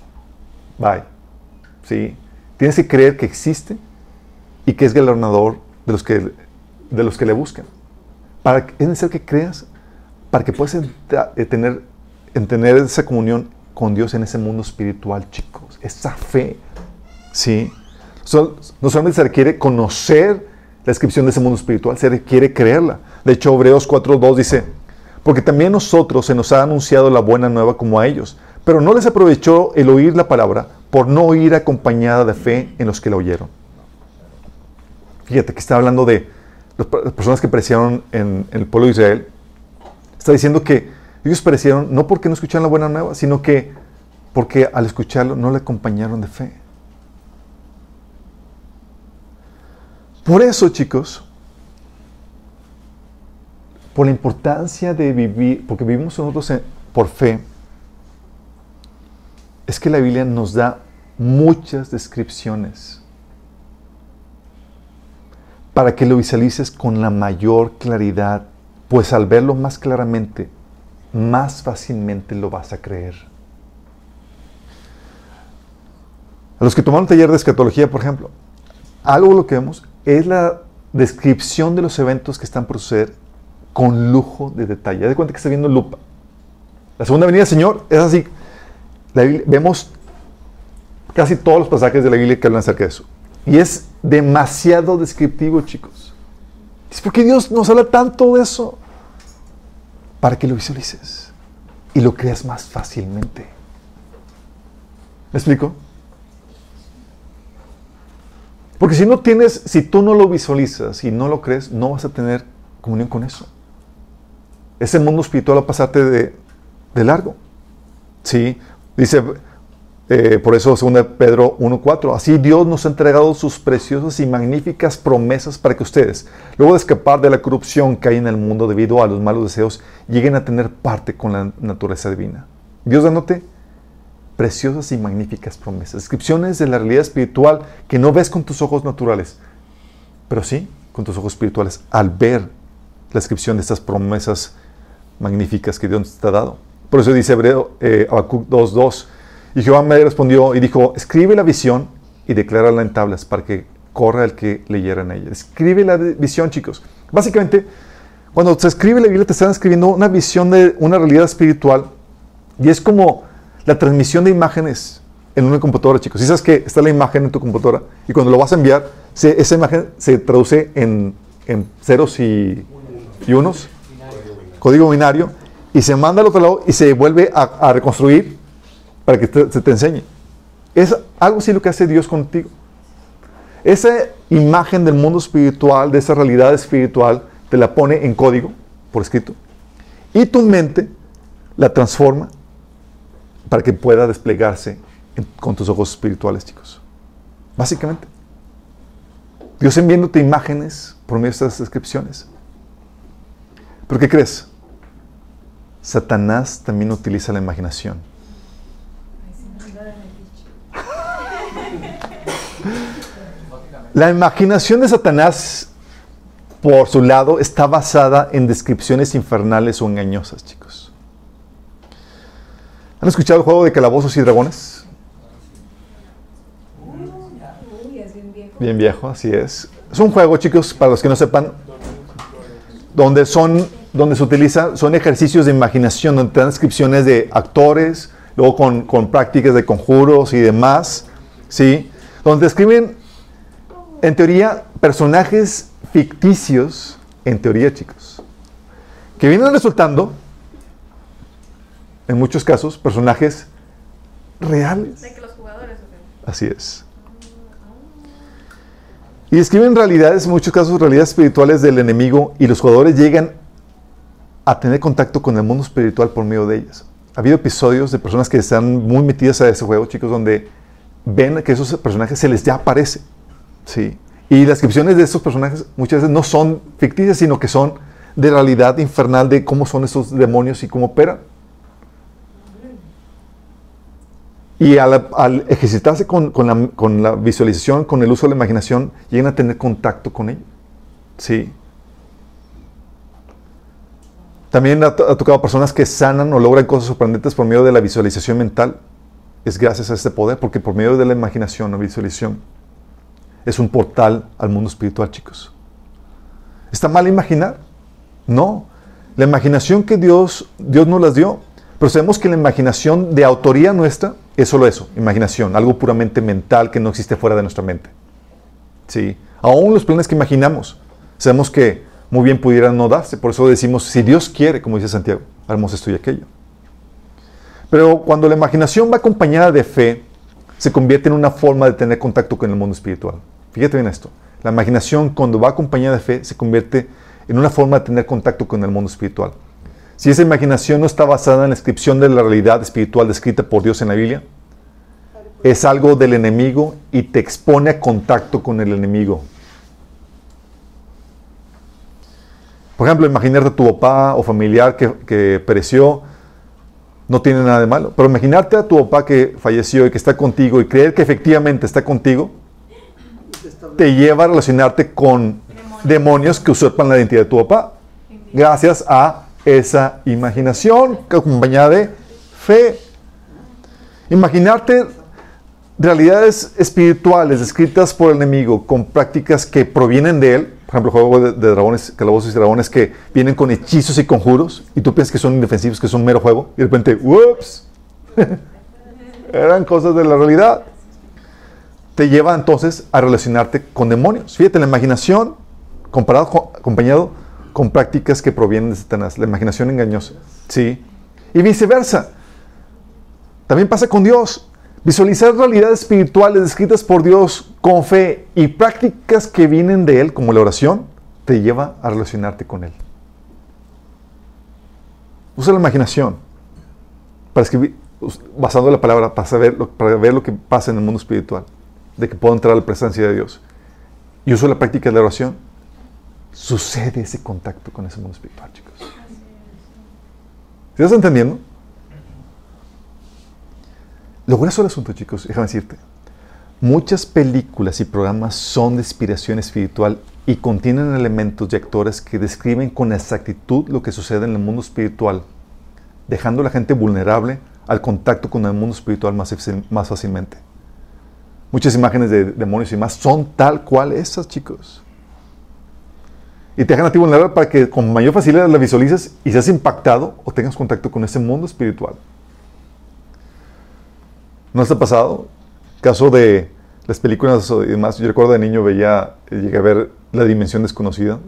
bye. Sí, Tienes que creer que existe y que es galardonador de los que, de los que le buscan. Para, es necesario que creas para que puedas eh, tener, tener esa comunión con Dios en ese mundo espiritual, chicos. Esa fe. ¿Sí? no solamente se requiere conocer la descripción de ese mundo espiritual, se requiere creerla. De hecho, Hebreos 4.2 dice, porque también nosotros se nos ha anunciado la buena nueva como a ellos, pero no les aprovechó el oír la palabra por no ir acompañada de fe en los que la oyeron. Fíjate que está hablando de las personas que perecieron en, el pueblo de Israel. Está diciendo que ellos perecieron no porque no escucharon la buena nueva, sino que porque al escucharlo no le acompañaron de fe. Por eso, chicos, por la importancia de vivir, porque vivimos nosotros por fe, es que la Biblia nos da muchas descripciones para que lo visualices con la mayor claridad, pues al verlo más claramente, más fácilmente lo vas a creer. A los que tomaron taller de escatología, por ejemplo, algo lo que vemos es la descripción de los eventos que están por suceder con lujo de detalle. de cuenta que está viendo lupa. La segunda venida, Señor, es así vemos casi todos los pasajes de la Biblia que hablan acerca de eso. Y es demasiado descriptivo, chicos. Es porque Dios nos habla tanto de eso. Para que lo visualices y lo creas más fácilmente. ¿Me explico? Porque si no tienes, si tú no lo visualizas y no lo crees, no vas a tener comunión con eso. Ese mundo espiritual va a pasarte de, de largo. Sí, Dice, eh, por eso 2 Pedro 1.4, así Dios nos ha entregado sus preciosas y magníficas promesas para que ustedes, luego de escapar de la corrupción que hay en el mundo debido a los malos deseos, lleguen a tener parte con la naturaleza divina. Dios dándote preciosas y magníficas promesas. Descripciones de la realidad espiritual que no ves con tus ojos naturales, pero sí con tus ojos espirituales al ver la descripción de estas promesas magníficas que Dios te ha dado. Por eso dice Hebreo eh, 2.2, y Jehová me respondió y dijo, escribe la visión y declárala en tablas para que corra el que leyera en ella. Escribe la visión, chicos. Básicamente, cuando se escribe la Biblia, te están escribiendo una visión de una realidad espiritual y es como la transmisión de imágenes en una computadora, chicos. Si sabes que está la imagen en tu computadora y cuando lo vas a enviar, esa imagen se traduce en, ceros y, unos, código binario, y se manda al otro lado y se vuelve a, reconstruir para que se te enseñe. Es algo así lo que hace Dios contigo. Esa imagen del mundo espiritual, de esa realidad espiritual, te la pone en código, por escrito, y tu mente la transforma para que pueda desplegarse con tus ojos espirituales, chicos. Básicamente. Dios enviándote imágenes por medio de estas descripciones. ¿Pero qué crees? Satanás también utiliza la imaginación. La imaginación de Satanás por su lado, está basada en descripciones infernales o engañosas, chicos. ¿Han escuchado el juego de calabozos y dragones? Bien viejo, así es. Es un juego, chicos, para los que no sepan, donde son, donde se utiliza, son ejercicios de imaginación, donde te dan descripciones de actores, luego con, con prácticas de conjuros y demás, ¿sí? Donde describen, en teoría, personajes ficticios, en teoría, chicos, que vienen resultando, en muchos casos, personajes reales. De que los jugadores. Así es. Y describen realidades, en muchos casos, realidades espirituales del enemigo y los jugadores llegan a tener contacto con el mundo espiritual por medio de ellas. Ha habido episodios de personas que están muy metidas a ese juego, chicos, donde ven que esos personajes se les ya aparece. Sí. Y las descripciones de estos personajes muchas veces no son ficticias, sino que son de realidad infernal de cómo son esos demonios y cómo operan. Y al, ejercitarse con, la, visualización, con el uso de la imaginación, llegan a tener contacto con ellos. Sí. También ha, ha, tocado personas que sanan o logran cosas sorprendentes por medio de la visualización mental. Es gracias a este poder, porque por medio de la imaginación o visualización es un portal al mundo espiritual, chicos. ¿Está mal imaginar? No. La imaginación que Dios, Dios nos las dio. Pero sabemos que la imaginación de autoría nuestra es solo eso, imaginación, algo puramente mental que no existe fuera de nuestra mente. Sí. Aún los planes que imaginamos, sabemos que muy bien pudieran no darse. Por eso decimos, si Dios quiere, como dice Santiago, haremos esto y aquello. Pero cuando la imaginación va acompañada de fe, se convierte en una forma de tener contacto con el mundo espiritual. Fíjate bien esto. La imaginación, cuando va acompañada de fe, se convierte en una forma de tener contacto con el mundo espiritual. Si esa imaginación no está basada en la descripción de la realidad espiritual descrita por Dios en la Biblia, es algo del enemigo y te expone a contacto con el enemigo. Por ejemplo, imaginarte a tu papá o familiar que, que pereció no tiene nada de malo. Pero imaginarte a tu papá que falleció y que está contigo y creer que efectivamente está contigo, te lleva a relacionarte con demonios que usurpan la identidad de tu papá. Gracias a esa imaginación acompañada de fe. Imaginarte realidades espirituales descritas por el enemigo con prácticas que provienen de él por ejemplo, juego de, dragones, calabozos y dragones que vienen con hechizos y conjuros y tú piensas que son indefensivos, que son mero juego y de repente, ¡ups! Eran cosas de la realidad. Te lleva entonces a relacionarte con demonios. Fíjate, la imaginación comparado, acompañado con prácticas que provienen de Satanás, la imaginación engañosa. ¿Sí? Y viceversa. También pasa con Dios. Visualizar realidades espirituales descritas por Dios con fe y prácticas que vienen de Él, como la oración, te lleva a relacionarte con Él. Usa la imaginación para escribir, basando la palabra, para, saber, para ver lo que pasa en el mundo espiritual, de que puedo entrar a la presencia de Dios. Y uso la práctica de la oración. Sucede ese contacto con ese mundo espiritual, chicos. ¿Estás entendiendo? Lo grueso del asunto, chicos, déjame decirte. Muchas películas y programas son de inspiración espiritual y contienen elementos y actores que describen con exactitud lo que sucede en el mundo espiritual, dejando a la gente vulnerable al contacto con el mundo espiritual más, más fácilmente. Muchas imágenes de demonios y más son tal cual esas, chicos. Y te dejan a ti vulnerable para que con mayor facilidad la visualices y seas impactado o tengas contacto con ese mundo espiritual. ¿No ha pasado? Caso de las películas y demás. Yo recuerdo de niño veía, llegué a ver La Dimensión Desconocida.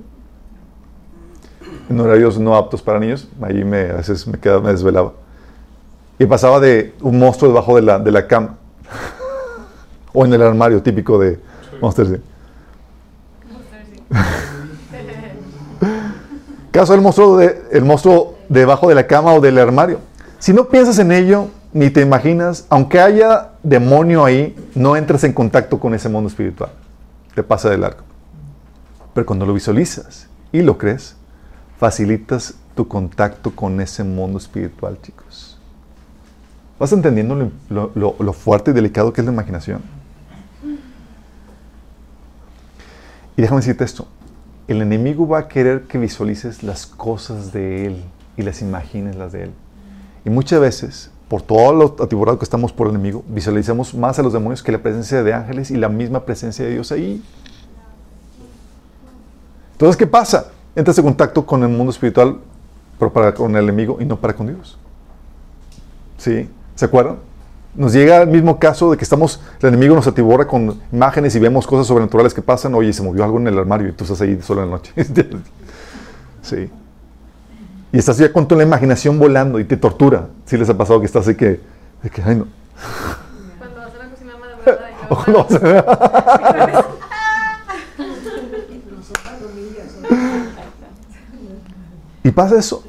En horarios no aptos para niños. Ahí me, a veces me, quedaba, me desvelaba. Y pasaba de un monstruo debajo de la, de la cama. o en el armario típico de Monster Caso del monstruo, el monstruo debajo de la cama o del armario. Si no piensas en ello, ni te imaginas, aunque haya demonio ahí, no entras en contacto con ese mundo espiritual. Te pasa de largo. Pero cuando lo visualizas y lo crees, facilitas tu contacto con ese mundo espiritual, chicos. ¿Vas entendiendo lo, fuerte y delicado que es la imaginación? Y déjame decirte esto. El enemigo va a querer que visualices las cosas de él y las imagines las de él. Y muchas veces por todo lo atiborrado que estamos por el enemigo, visualizamos más a los demonios que la presencia de ángeles y la misma presencia de Dios ahí. Entonces, ¿qué pasa? Entras en contacto con el mundo espiritual, pero para con el enemigo y no para con Dios. ¿Sí? ¿Se acuerdan? Nos llega el mismo caso de que estamos, el enemigo nos atiborra con imágenes y vemos cosas sobrenaturales que pasan. Oye, se movió algo en el armario y tú estás ahí solo en la noche. sí. Y estás ya con toda la imaginación volando y te tortura. Si les ha pasado que estás así que, de que ay no. Cuando vas a la cocina y pasa eso.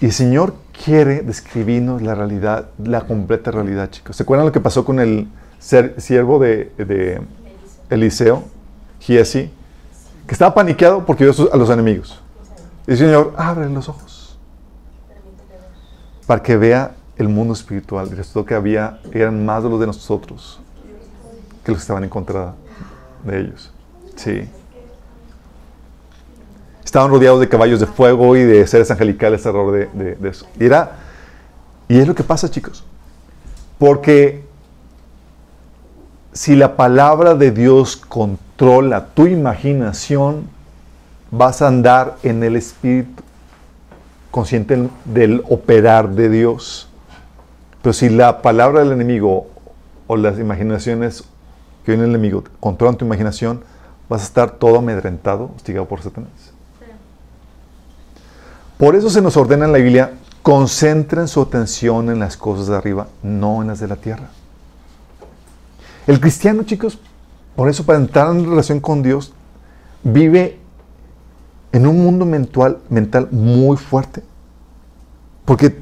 Y el Señor quiere describirnos la realidad, la completa realidad, chicos. ¿Se acuerdan lo que pasó con el siervo de, de Eliseo, Giesi? Que estaba paniqueado porque vio a los enemigos. Y el Señor, abre los ojos para que vea el mundo espiritual. Resultó que había, eran más de los de nosotros que los que estaban en contra de ellos. Sí. Estaban rodeados de caballos de fuego y de seres angelicales alrededor de, de, eso. Y, era, y es lo que pasa, chicos. Porque si la palabra de Dios controla tu imaginación, vas a andar en el Espíritu consciente del operar de Dios. Pero si la palabra del enemigo o las imaginaciones que viene el enemigo controlan tu imaginación, vas a estar todo amedrentado, hostigado por Satanás. Por eso se nos ordena en la Biblia, concentren su atención en las cosas de arriba, no en las de la tierra. El cristiano, chicos, por eso para entrar en relación con Dios, vive en un mundo mental, mental muy fuerte. Porque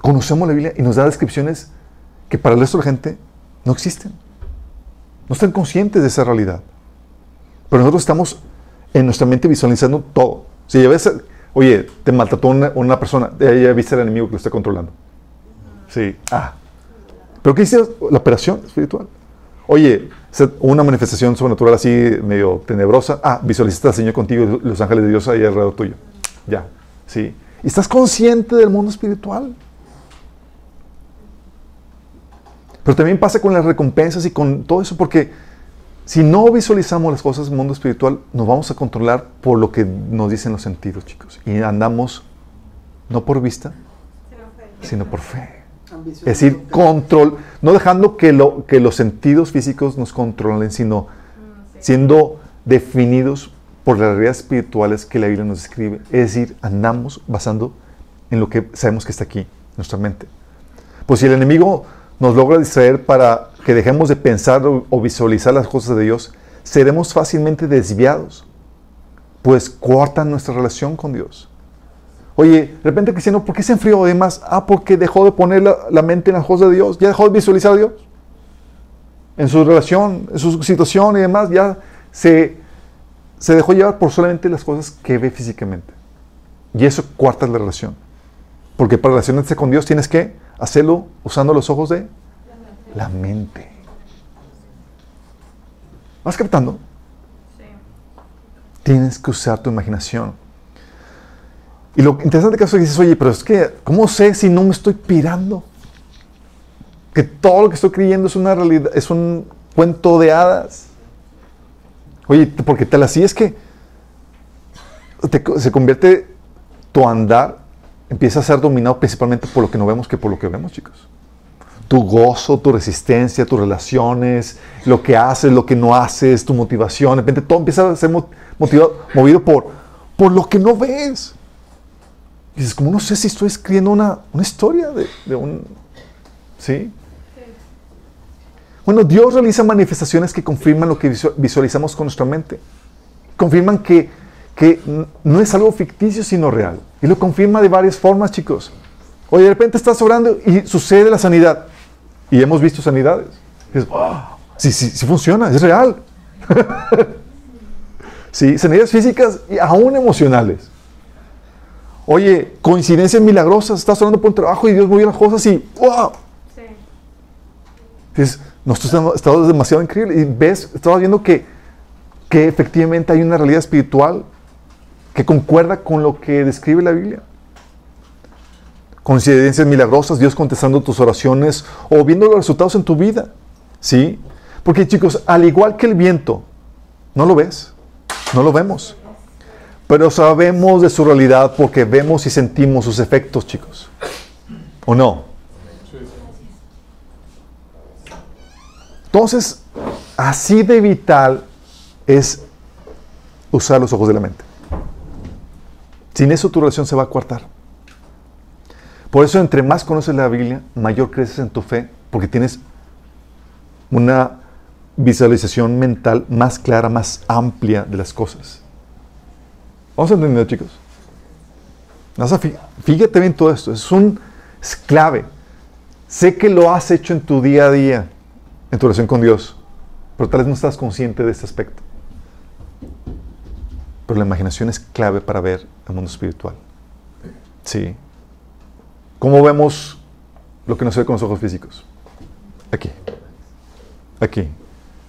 conocemos la Biblia y nos da descripciones que para el resto de la gente no existen. No están conscientes de esa realidad. Pero nosotros estamos en nuestra mente visualizando todo. Si ya ves, oye, te maltrató una, persona, ya viste al enemigo que lo está controlando. Sí. Ah. ¿Pero qué dice la operación espiritual? Oye, una manifestación sobrenatural así medio tenebrosa. Ah, visualizaste al Señor contigo y los ángeles de Dios ahí alrededor tuyo. Ya, sí. Y estás consciente del mundo espiritual. Pero también pasa con las recompensas y con todo eso, porque si no visualizamos las cosas del mundo espiritual, nos vamos a controlar por lo que nos dicen los sentidos, chicos. Y andamos no por vista, sino por fe. Es decir, control, no dejando que, lo, que los sentidos físicos nos controlen, sino siendo definidos por las realidades espirituales que la Biblia nos describe. Es decir, andamos basando en lo que sabemos que está aquí, nuestra mente. Pues si el enemigo nos logra distraer para que dejemos de pensar o visualizar las cosas de Dios, seremos fácilmente desviados, pues cortan nuestra relación con Dios. Oye, de repente cristiano, ¿por qué se enfrió además? Ah, porque dejó de poner la, mente en las cosas de Dios, ya dejó de visualizar a Dios. En su relación, en su situación y demás, ya se, se dejó llevar por solamente las cosas que ve físicamente. Y eso cuarta la relación. Porque para relacionarse con Dios tienes que hacerlo usando los ojos de La mente. ¿Vas captando? Sí. Tienes que usar tu imaginación. Y lo interesante que es que dices, oye, pero es que, ¿cómo sé si no me estoy pirando? Que todo lo que estoy creyendo es una realidad, es un cuento de hadas. Oye, porque tal así es que se convierte tu andar, empieza a ser dominado principalmente por lo que no vemos que por lo que vemos, chicos. Tu gozo, tu resistencia, tus relaciones, lo que haces, lo que no haces, tu motivación, de repente todo empieza a ser motivado, movido por, por lo que no ves. Y dices, como no sé si estoy escribiendo una, historia de, de un... ¿Sí? Bueno, Dios realiza manifestaciones que confirman lo que visualizamos con nuestra mente. Confirman que, que no es algo ficticio, sino real. Y lo confirma de varias formas, chicos. Oye, de repente estás orando y sucede la sanidad. Y hemos visto sanidades. Y dices, oh, sí, sí, sí funciona, es real. sí, sanidades físicas y aún emocionales. Oye, coincidencias milagrosas, estás orando por un trabajo y Dios movió las cosas y ¡wow! Sí. Dices, nosotros estamos demasiado increíble. Y ves, estamos viendo que, que efectivamente hay una realidad espiritual que concuerda con lo que describe la Biblia. Coincidencias milagrosas, Dios contestando tus oraciones o viendo los resultados en tu vida. ¿Sí? Porque chicos, al igual que el viento, no lo ves, no lo vemos. Pero sabemos de su realidad porque vemos y sentimos sus efectos, chicos. ¿O no? Entonces, así de vital es usar los ojos de la mente. Sin eso tu relación se va a coartar. Por eso, entre más conoces la Biblia, mayor creces en tu fe, porque tienes una visualización mental más clara, más amplia de las cosas. ¿Vamos a entender, chicos? Fíjate bien todo esto. Es un clave. Sé que lo has hecho en tu día a día en tu relación con Dios, pero tal vez no estás consciente de este aspecto. Pero la imaginación es clave para ver el mundo espiritual. Sí. ¿Cómo vemos lo que no se ve con los ojos físicos? Aquí. Aquí.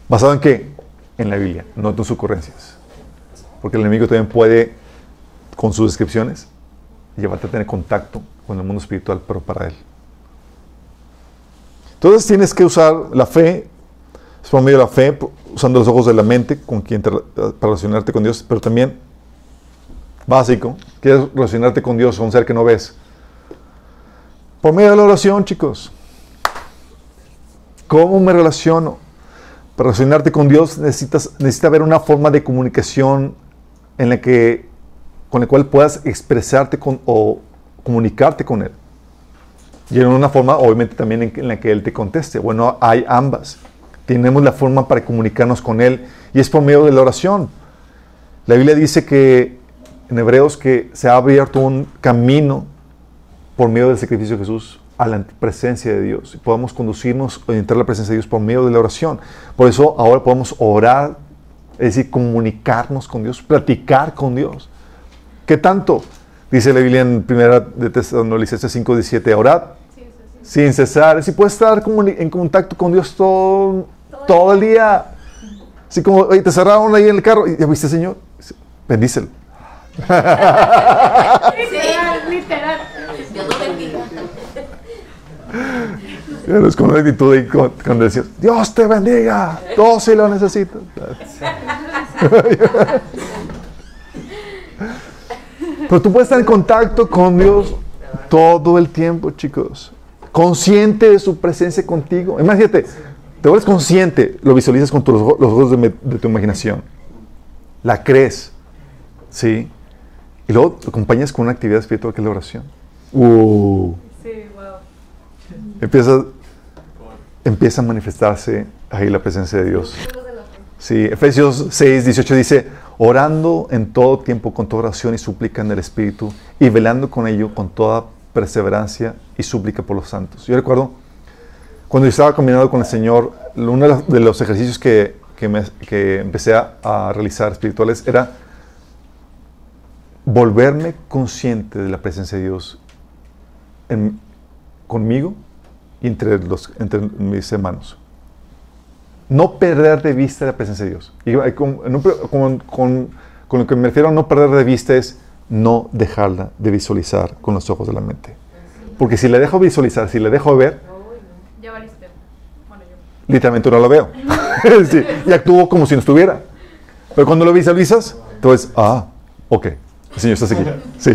¿Basado en qué? En la Biblia, no en tus ocurrencias. Porque el enemigo también puede, con sus descripciones, llevarte a tener contacto con el mundo espiritual, pero para él. Entonces tienes que usar la fe, es por medio de la fe, usando los ojos de la mente con quien para relacionarte con Dios, pero también, básico, quieres relacionarte con Dios, con un ser que no ves. Por medio de la oración, chicos. ¿Cómo me relaciono? Para relacionarte con Dios necesitas, necesita haber una forma de comunicación en la que, con la cual puedas expresarte con, o comunicarte con Él. Y en una forma, obviamente, también en, la que Él te conteste. Bueno, hay ambas. Tenemos la forma para comunicarnos con Él y es por medio de la oración. La Biblia dice que en Hebreos que se ha abierto un camino por medio del sacrificio de Jesús a la presencia de Dios. Y podamos conducirnos o entrar a la presencia de Dios por medio de la oración. Por eso ahora podemos orar, es decir, comunicarnos con Dios, platicar con Dios. ¿Qué tanto? Dice la Biblia en primera de Tesalonicenses 5:17, orad sin cesar. Si puedes estar en contacto con Dios todo, todo el día. Así como, oye, te cerraron ahí en el carro y ya viste, Señor, bendícelo. literal, literal. Dios lo bendiga. Eres con una actitud y con, con decir, Dios te bendiga, todo si lo necesitas. Pero tú puedes estar en contacto con Dios todo el tiempo, chicos consciente de su presencia contigo. Imagínate, te vuelves consciente, lo visualizas con los ojos de, tu imaginación. La crees, ¿sí? Y luego lo acompañas con una actividad espiritual que es la oración. Uh. Sí, wow. Empieza, empieza a manifestarse ahí la presencia de Dios. Sí, Efesios 6, 18 dice, orando en todo tiempo con toda oración y súplica en el Espíritu y velando con ello con toda perseverancia y súplica por los santos. Yo recuerdo cuando yo estaba combinado con el Señor, uno de los ejercicios que, que, empecé a, realizar espirituales era volverme consciente de la presencia de Dios en, conmigo entre, los, entre mis hermanos. No perder de vista la presencia de Dios. Y con, con, con lo que me refiero a no perder de vista es no dejarla de visualizar con los ojos de la mente. Porque si la dejo visualizar, si la dejo ver, literalmente no lo veo. y actúo como si no estuviera. Pero cuando lo visualizas, entonces, ah, ok, el Señor está aquí. Sí.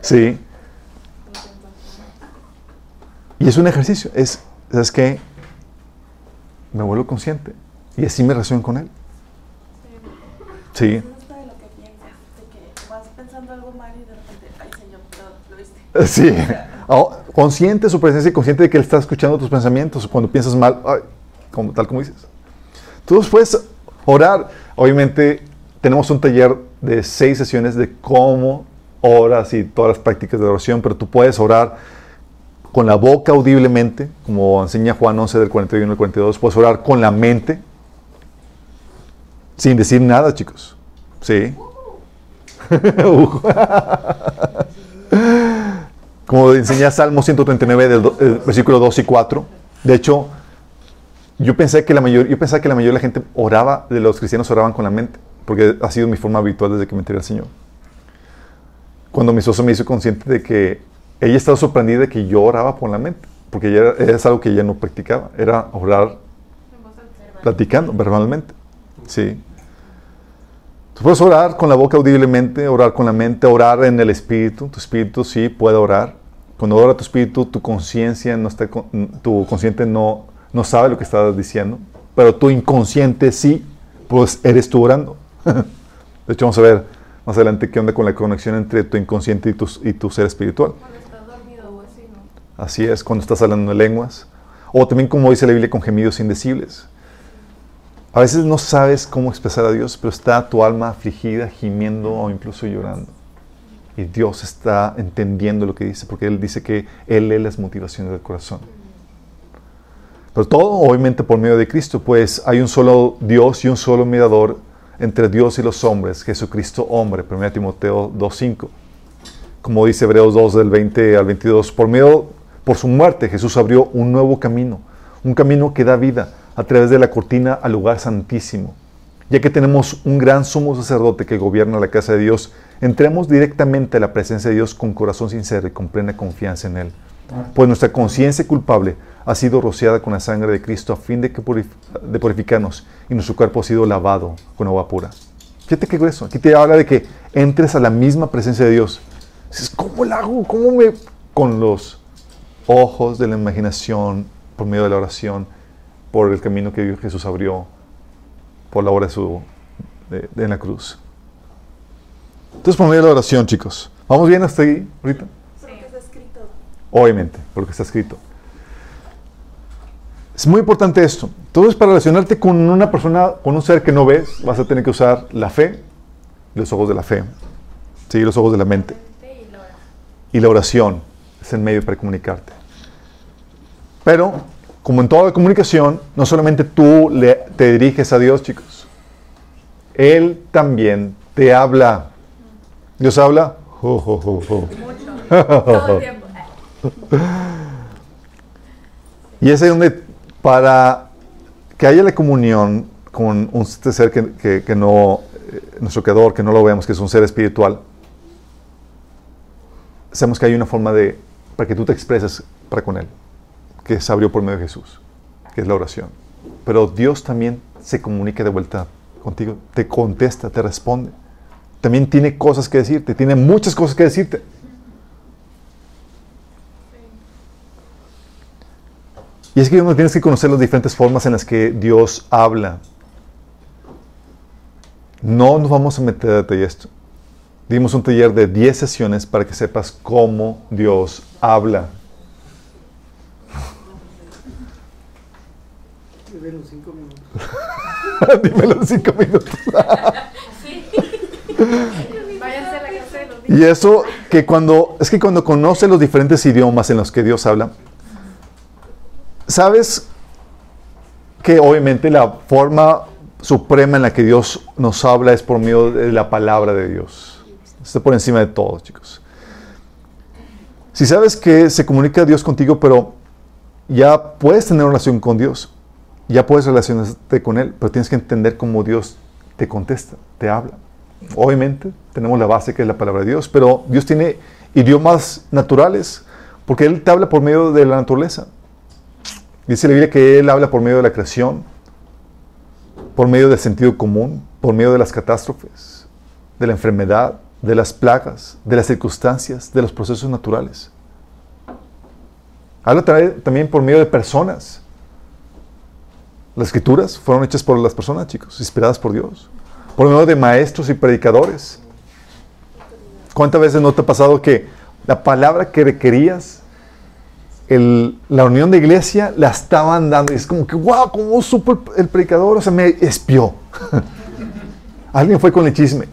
sí. Y es un ejercicio. Es, ¿sabes qué? Me vuelvo consciente. Y así me relaciono con Él. Sí. Sí. consciente de su presencia y consciente de que Él está escuchando tus pensamientos. Cuando piensas mal, como, tal como dices. Tú puedes orar. Obviamente, tenemos un taller de seis sesiones de cómo oras y todas las prácticas de oración, pero tú puedes orar con la boca audiblemente, como enseña Juan 11 del 41 al 42. Puedes orar con la mente, sin decir nada, chicos. Sí. Como enseña Salmo 139, del versículo 2 y 4. De hecho, yo pensé que la mayor, yo pensaba que la mayoría de la gente oraba, de los cristianos oraban con la mente, porque ha sido mi forma habitual desde que me enteré al Señor. Cuando mi esposa me hizo consciente de que ella estaba sorprendida de que yo oraba con la mente, porque ella, es algo que ella no practicaba, era orar platicando verbalmente. Sí. Tú puedes orar con la boca audiblemente, orar con la mente, orar en el espíritu. Tu espíritu sí puede orar. Cuando ora tu espíritu, tu conciencia no está, tu consciente no, no sabe lo que estás diciendo, pero tu inconsciente sí, pues eres tú orando. De hecho, vamos a ver más adelante qué onda con la conexión entre tu inconsciente y tu, y tu ser espiritual. Cuando estás dormido o así, ¿no? Así es, cuando estás hablando de lenguas. O también, como dice la Biblia, con gemidos indecibles. A veces no sabes cómo expresar a Dios, pero está tu alma afligida, gimiendo o incluso llorando. Y Dios está entendiendo lo que dice, porque Él dice que Él lee las motivaciones del corazón. Pero todo, obviamente, por medio de Cristo, pues hay un solo Dios y un solo mediador entre Dios y los hombres, Jesucristo hombre, 1 Timoteo 2.5. Como dice Hebreos 2 del 20 al 22, por medio, por su muerte Jesús abrió un nuevo camino, un camino que da vida a través de la cortina al lugar santísimo. Ya que tenemos un gran sumo sacerdote que gobierna la casa de Dios, entremos directamente a la presencia de Dios con corazón sincero y con plena confianza en Él. Pues nuestra conciencia culpable ha sido rociada con la sangre de Cristo a fin de, que purificarnos y nuestro cuerpo ha sido lavado con agua pura. Fíjate qué grueso. Aquí te habla de que entres a la misma presencia de Dios. Dices, ¿cómo lo hago? ¿Cómo me...? Con los ojos de la imaginación, por medio de la oración, por el camino que Jesús abrió por la obra de, su, de, en la cruz. Entonces, por medio de la oración, chicos. ¿Vamos bien hasta ahí ahorita? Porque está escrito. Obviamente, porque está escrito. Es muy importante esto. Entonces, para relacionarte con una persona, con un ser que no ves, vas a tener que usar la fe, los ojos de la fe, ¿sí? los ojos de la mente. Y la oración es el medio para comunicarte. Pero, como en toda comunicación, no solamente tú le, te diriges a Dios, chicos. Él también te habla. Dios habla. y es ahí donde para que haya la comunión con un ser que, no, eh, nuestro creador, que no lo vemos, que es un ser espiritual, sabemos que hay una forma de, para que tú te expreses para con Él, que se abrió por medio de Jesús, que es la oración. Pero Dios también se comunica de vuelta contigo, te contesta, te responde. También tiene cosas que decirte, tiene muchas cosas que decirte. Y es que uno tienes que conocer las diferentes formas en las que Dios habla. No nos vamos a meter a esto. Dimos un taller de 10 sesiones para que sepas cómo Dios habla. Dime los 5 minutos. Dime los 5 minutos. y eso que cuando es que cuando conoce los diferentes idiomas en los que Dios habla, ¿Sabes que obviamente la forma suprema en la que Dios nos habla es por medio de la palabra de Dios? Está por encima de todo, chicos. Si sabes que se comunica Dios contigo, pero ya puedes tener una relación con Dios, ya puedes relacionarte con Él, pero tienes que entender cómo Dios te contesta, te habla. Obviamente, tenemos la base que es la palabra de Dios, pero Dios tiene idiomas naturales, porque Él te habla por medio de la naturaleza. Dice la Biblia que Él habla por medio de la creación, por medio del sentido común, por medio de las catástrofes, de la enfermedad, de las plagas, de las circunstancias, de los procesos naturales. Habla también por medio de personas. Las escrituras fueron hechas por las personas, chicos, inspiradas por Dios. Por medio de maestros y predicadores. ¿Cuántas veces no te ha pasado que la palabra que requerías, la unión de iglesia, la estaban dando? Y es como que, wow, ¿cómo supo el, predicador? O sea, me espió. Alguien fue con el chisme.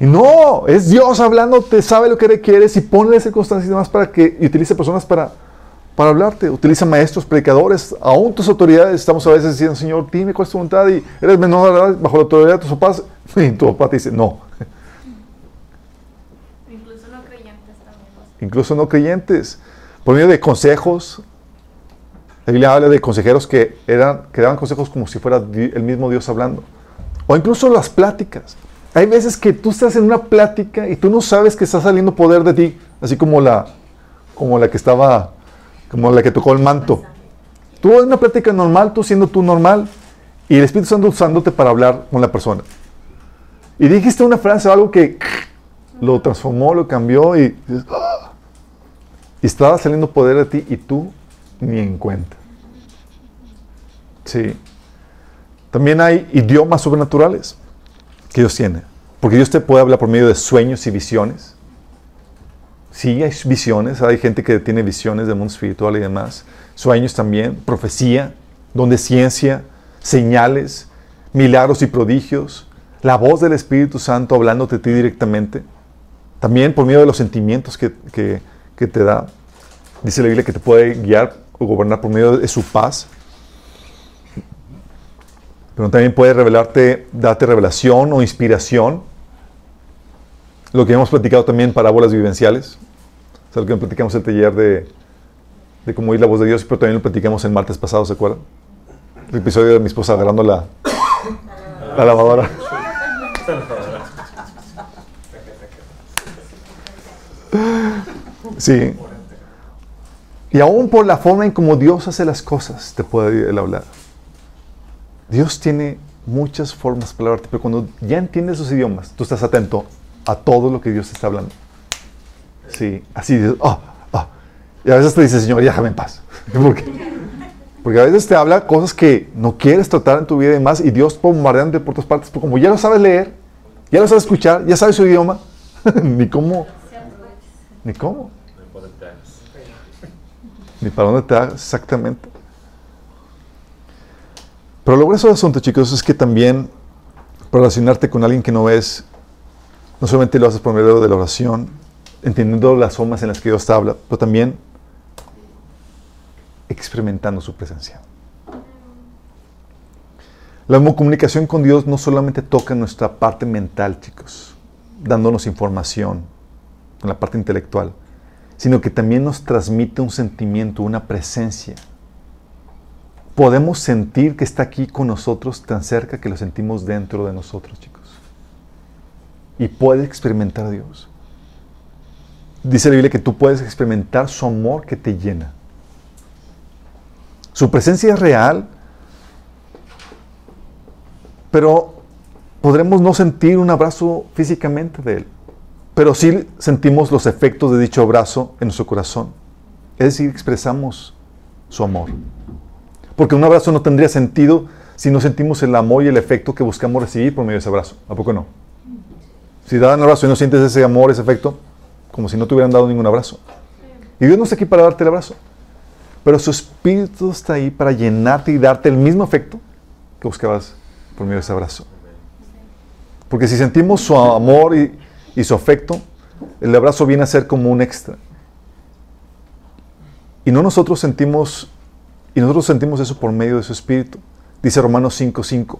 Y no, es Dios hablándote, sabe lo que requieres y ponle circunstancias y demás para que y utilice personas para, para hablarte. Utiliza maestros, predicadores, aún tus autoridades. Estamos a veces diciendo, Señor, dime cuál es tu voluntad y eres menor bajo la autoridad de tus papás. Y tu papá te dice, no. Incluso no creyentes también. Incluso no creyentes. Por medio de consejos. La Biblia habla de consejeros que, eran, que daban consejos como si fuera el mismo Dios hablando. O incluso las pláticas. Hay veces que tú estás en una plática y tú no sabes que está saliendo poder de ti, así como la, como la que estaba, como la que tocó el manto. Tú en una plática normal, tú siendo tú normal, y el Espíritu Santo usándote para hablar con la persona. Y dijiste una frase o algo que lo transformó, lo cambió y, ¡ah! y estaba saliendo poder de ti y tú ni en cuenta. Sí. También hay idiomas sobrenaturales que Dios tiene. Porque Dios te puede hablar por medio de sueños y visiones. Sí, hay visiones, hay gente que tiene visiones del mundo espiritual y demás. Sueños también, profecía, donde ciencia, señales, milagros y prodigios, la voz del Espíritu Santo hablándote a ti directamente. También por medio de los sentimientos que, que te da. Dice la Biblia que te puede guiar o gobernar por medio de su paz pero también puede revelarte, darte revelación o inspiración. Lo que hemos platicado también, parábolas vivenciales. Sea, lo que platicamos el taller de, de cómo oír la voz de Dios, pero también lo platicamos el martes pasado, ¿se acuerdan? El episodio de mi esposa agarrando la, la lavadora. Sí. Y aún por la forma en cómo Dios hace las cosas, te puede hablar. Dios tiene muchas formas para hablarte, pero cuando ya entiendes sus idiomas, tú estás atento a todo lo que Dios te está hablando. Sí, así dices, oh, oh. Y a veces te dice, Señor, déjame en paz. ¿Por? Porque a veces te habla cosas que no quieres tratar en tu vida y demás, y Dios bombardeante por todas partes, pero como ya lo sabes leer, ya lo sabes escuchar, ya sabes su idioma, ni cómo, ni cómo. Ni para dónde te hagas exactamente. Pero lo grueso del asunto, chicos, es que también relacionarte con alguien que no ves, no solamente lo haces por medio de la oración, entendiendo las formas en las que Dios habla, pero también experimentando su presencia. La comunicación con Dios no solamente toca nuestra parte mental, chicos, dándonos información en la parte intelectual, sino que también nos transmite un sentimiento, una presencia podemos sentir que está aquí con nosotros tan cerca que lo sentimos dentro de nosotros, chicos. Y puedes experimentar Dios. Dice la Biblia que tú puedes experimentar su amor que te llena. Su presencia es real, pero podremos no sentir un abrazo físicamente de Él, pero sí sentimos los efectos de dicho abrazo en nuestro corazón. Es decir, expresamos su amor. Porque un abrazo no tendría sentido si no sentimos el amor y el efecto que buscamos recibir por medio de ese abrazo. ¿A poco no? Si dan un abrazo y no sientes ese amor, ese efecto, como si no te hubieran dado ningún abrazo. Y Dios no está aquí para darte el abrazo. Pero su espíritu está ahí para llenarte y darte el mismo efecto que buscabas por medio de ese abrazo. Porque si sentimos su amor y, y su afecto, el abrazo viene a ser como un extra. Y no nosotros sentimos y nosotros sentimos eso por medio de su Espíritu. Dice Romanos 5:5,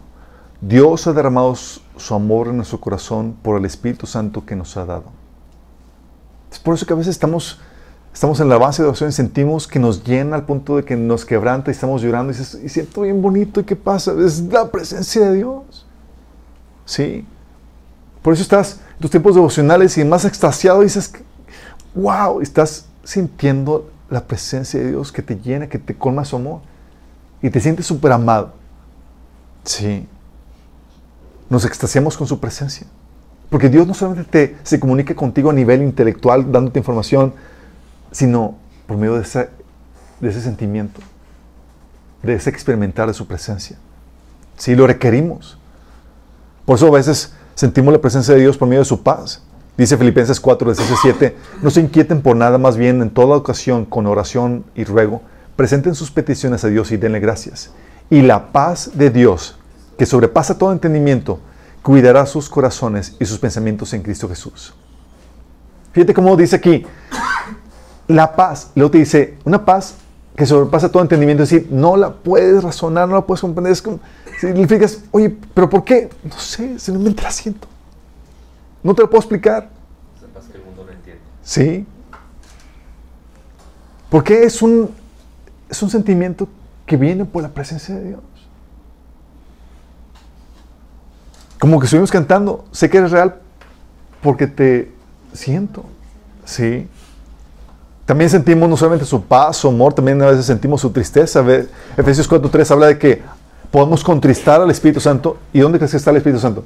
Dios ha derramado su amor en nuestro corazón por el Espíritu Santo que nos ha dado. Es por eso que a veces estamos estamos en la base de oración y sentimos que nos llena al punto de que nos quebranta y estamos llorando y dices, y siento bien bonito, ¿y qué pasa? Es la presencia de Dios. Sí. Por eso estás en tus tiempos devocionales y más extasiado dices, wow, estás sintiendo la presencia de Dios que te llena, que te colma su amor y te sientes súper amado. Sí. Nos extasiamos con su presencia. Porque Dios no solamente te, se comunica contigo a nivel intelectual, dándote información, sino por medio de ese, de ese sentimiento, de ese experimentar de su presencia. Sí, lo requerimos. Por eso a veces sentimos la presencia de Dios por medio de su paz. Dice Filipenses 4, 17, no se inquieten por nada, más bien en toda ocasión, con oración y ruego, presenten sus peticiones a Dios y denle gracias. Y la paz de Dios, que sobrepasa todo entendimiento, cuidará sus corazones y sus pensamientos en Cristo Jesús. Fíjate cómo dice aquí, la paz, luego te dice, una paz que sobrepasa todo entendimiento, es decir, no la puedes razonar, no la puedes comprender. Es como, si le explicas, oye, pero ¿por qué? No sé, simplemente la siento. No te lo puedo explicar. Sepas que el mundo no entiende. Sí. Porque es un, es un sentimiento que viene por la presencia de Dios. Como que estuvimos cantando, sé que eres real porque te siento. Sí. También sentimos no solamente su paz, su amor, también a veces sentimos su tristeza. Efesios 4.3 habla de que podemos contristar al Espíritu Santo. ¿Y dónde crees que está el Espíritu Santo?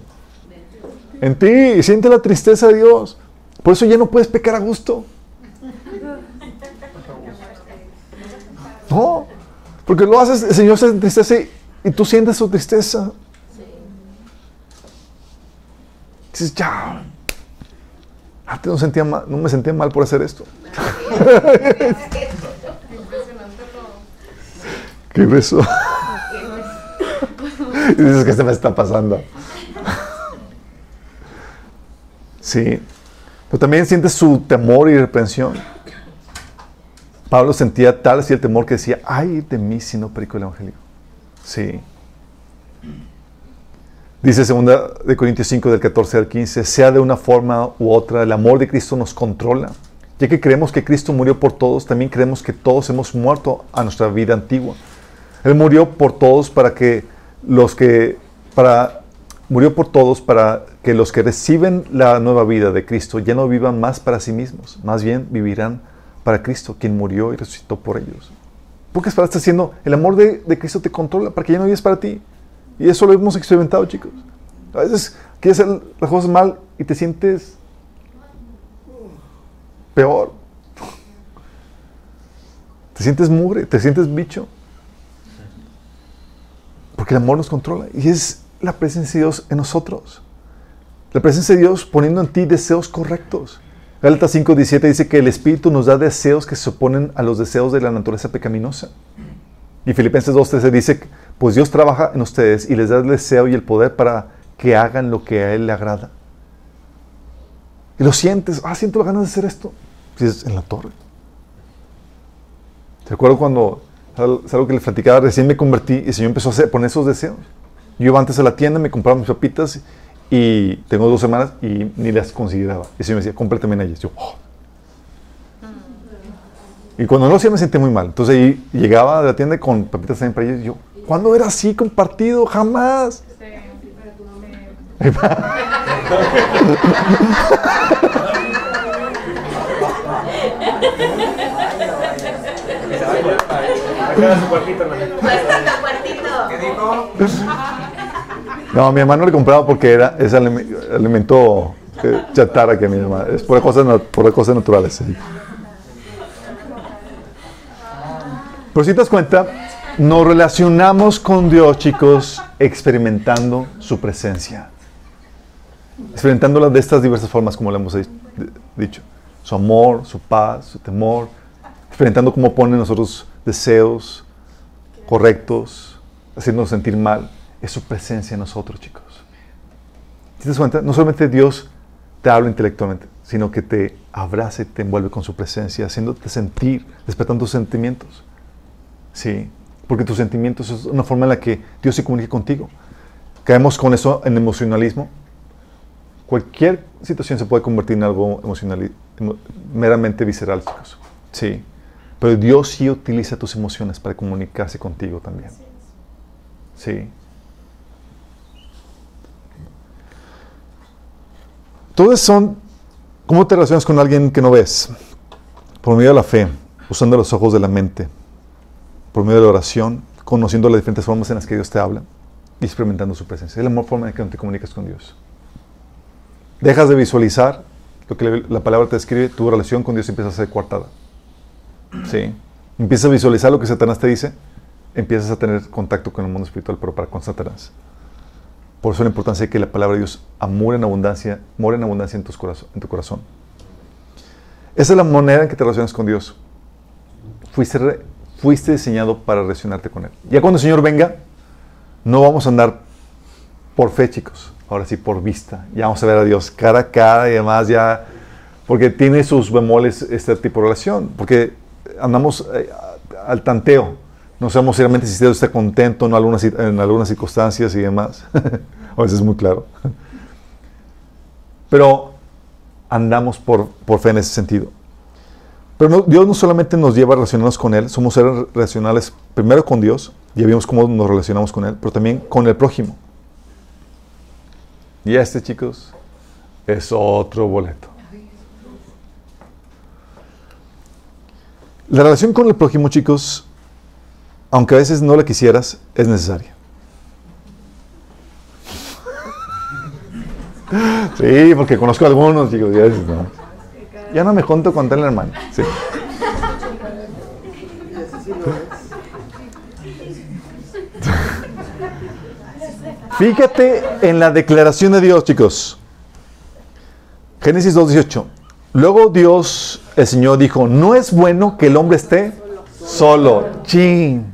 En ti. Siente la tristeza de Dios. Por eso ya no puedes pecar a gusto. No. Porque lo haces, el Señor se entristece y tú sientes su tristeza. Dices, ya. Antes mal, no me sentía mal por hacer esto. ¿Qué beso? y dices que se me está pasando. sí. Pero también sientes su temor y reprensión. Pablo sentía tal así el temor que decía, ay de mí si no predico el Evangelio. Sí. Dice 2 de Corintios 5 del 14 al 15, sea de una forma u otra, el amor de Cristo nos controla. Ya que creemos que Cristo murió por todos, también creemos que todos hemos muerto a nuestra vida antigua. Él murió por todos para que los que para murió por todos para que los que reciben la nueva vida de Cristo ya no vivan más para sí mismos, más bien vivirán para Cristo, quien murió y resucitó por ellos. Porque para estar haciendo el amor de, de Cristo te controla para que ya no vives para ti. Y eso lo hemos experimentado, chicos. A veces quieres hacer las cosas mal y te sientes peor. Te sientes mugre, te sientes bicho. Porque el amor nos controla. Y es la presencia de Dios en nosotros. La presencia de Dios poniendo en ti deseos correctos. Gálatas 5.17 dice que el Espíritu nos da deseos que se oponen a los deseos de la naturaleza pecaminosa. Y Filipenses 2.13 dice, pues Dios trabaja en ustedes y les da el deseo y el poder para que hagan lo que a Él le agrada. Y lo sientes, ah, siento la ganas de hacer esto. es en la torre. ¿Te acuerdo cuando, es algo que le platicaba, recién me convertí y el Señor empezó a hacer, poner esos deseos? Yo iba antes a la tienda, me compraba mis papitas y tengo dos semanas y ni las consideraba. Y el Señor me decía, cómprate también ellas. Yo, oh". Y cuando no lo hacía me sentía muy mal. Entonces ahí llegaba a la tienda con papitas también para ellos y yo, ¿cuándo era así compartido? Jamás. No, mi hermano le compraba porque era ese alimento chatarra que mi hermano. Es por cosas, por cosas naturales. Pero si te das cuenta, nos relacionamos con Dios, chicos, experimentando su presencia experimentándola de estas diversas formas, como le hemos dicho. Su amor, su paz, su temor, experimentando cómo pone nosotros deseos correctos, haciéndonos sentir mal. Es su presencia en nosotros, chicos. ¿Te das cuenta? No solamente Dios te habla intelectualmente, sino que te abraza y te envuelve con su presencia, haciéndote sentir, despertando tus sentimientos. Sí, porque tus sentimientos es una forma en la que Dios se comunica contigo. Caemos con eso en emocionalismo, Cualquier situación se puede convertir en algo emocional, meramente visceral. Sí. Pero Dios sí utiliza tus emociones para comunicarse contigo también. Sí. Todos son, ¿cómo te relacionas con alguien que no ves? Por medio de la fe, usando los ojos de la mente, por medio de la oración, conociendo las diferentes formas en las que Dios te habla y experimentando su presencia. Es la mejor forma en que te comunicas con Dios. Dejas de visualizar lo que la palabra te describe, tu relación con Dios empieza a ser coartada. ¿Sí? Empiezas a visualizar lo que Satanás te dice, empiezas a tener contacto con el mundo espiritual, pero para con Satanás. Por eso la importancia de que la palabra de Dios amore en abundancia, more en abundancia en, tus en tu corazón. Esa es la manera en que te relacionas con Dios. Fuiste, fuiste diseñado para relacionarte con Él. Ya cuando el Señor venga, no vamos a andar por fe, chicos. Ahora sí, por vista. Ya vamos a ver a Dios cara a cara y además ya... Porque tiene sus bemoles este tipo de relación. Porque andamos eh, al tanteo. No sabemos realmente si Dios está contento en algunas, en algunas circunstancias y demás. a veces es muy claro. Pero andamos por, por fe en ese sentido. Pero Dios no solamente nos lleva a relacionarnos con Él, somos seres relacionales primero con Dios, ya vimos cómo nos relacionamos con Él, pero también con el prójimo. Y este, chicos, es otro boleto. La relación con el prójimo, chicos, aunque a veces no la quisieras, es necesaria. Sí, porque conozco a algunos, chicos. Ya, no. Ya no me junto con tal hermano. Fíjate en la declaración de Dios, chicos. Génesis 2.18. Luego Dios, el Señor, dijo, no es bueno que el hombre esté solo. Chin.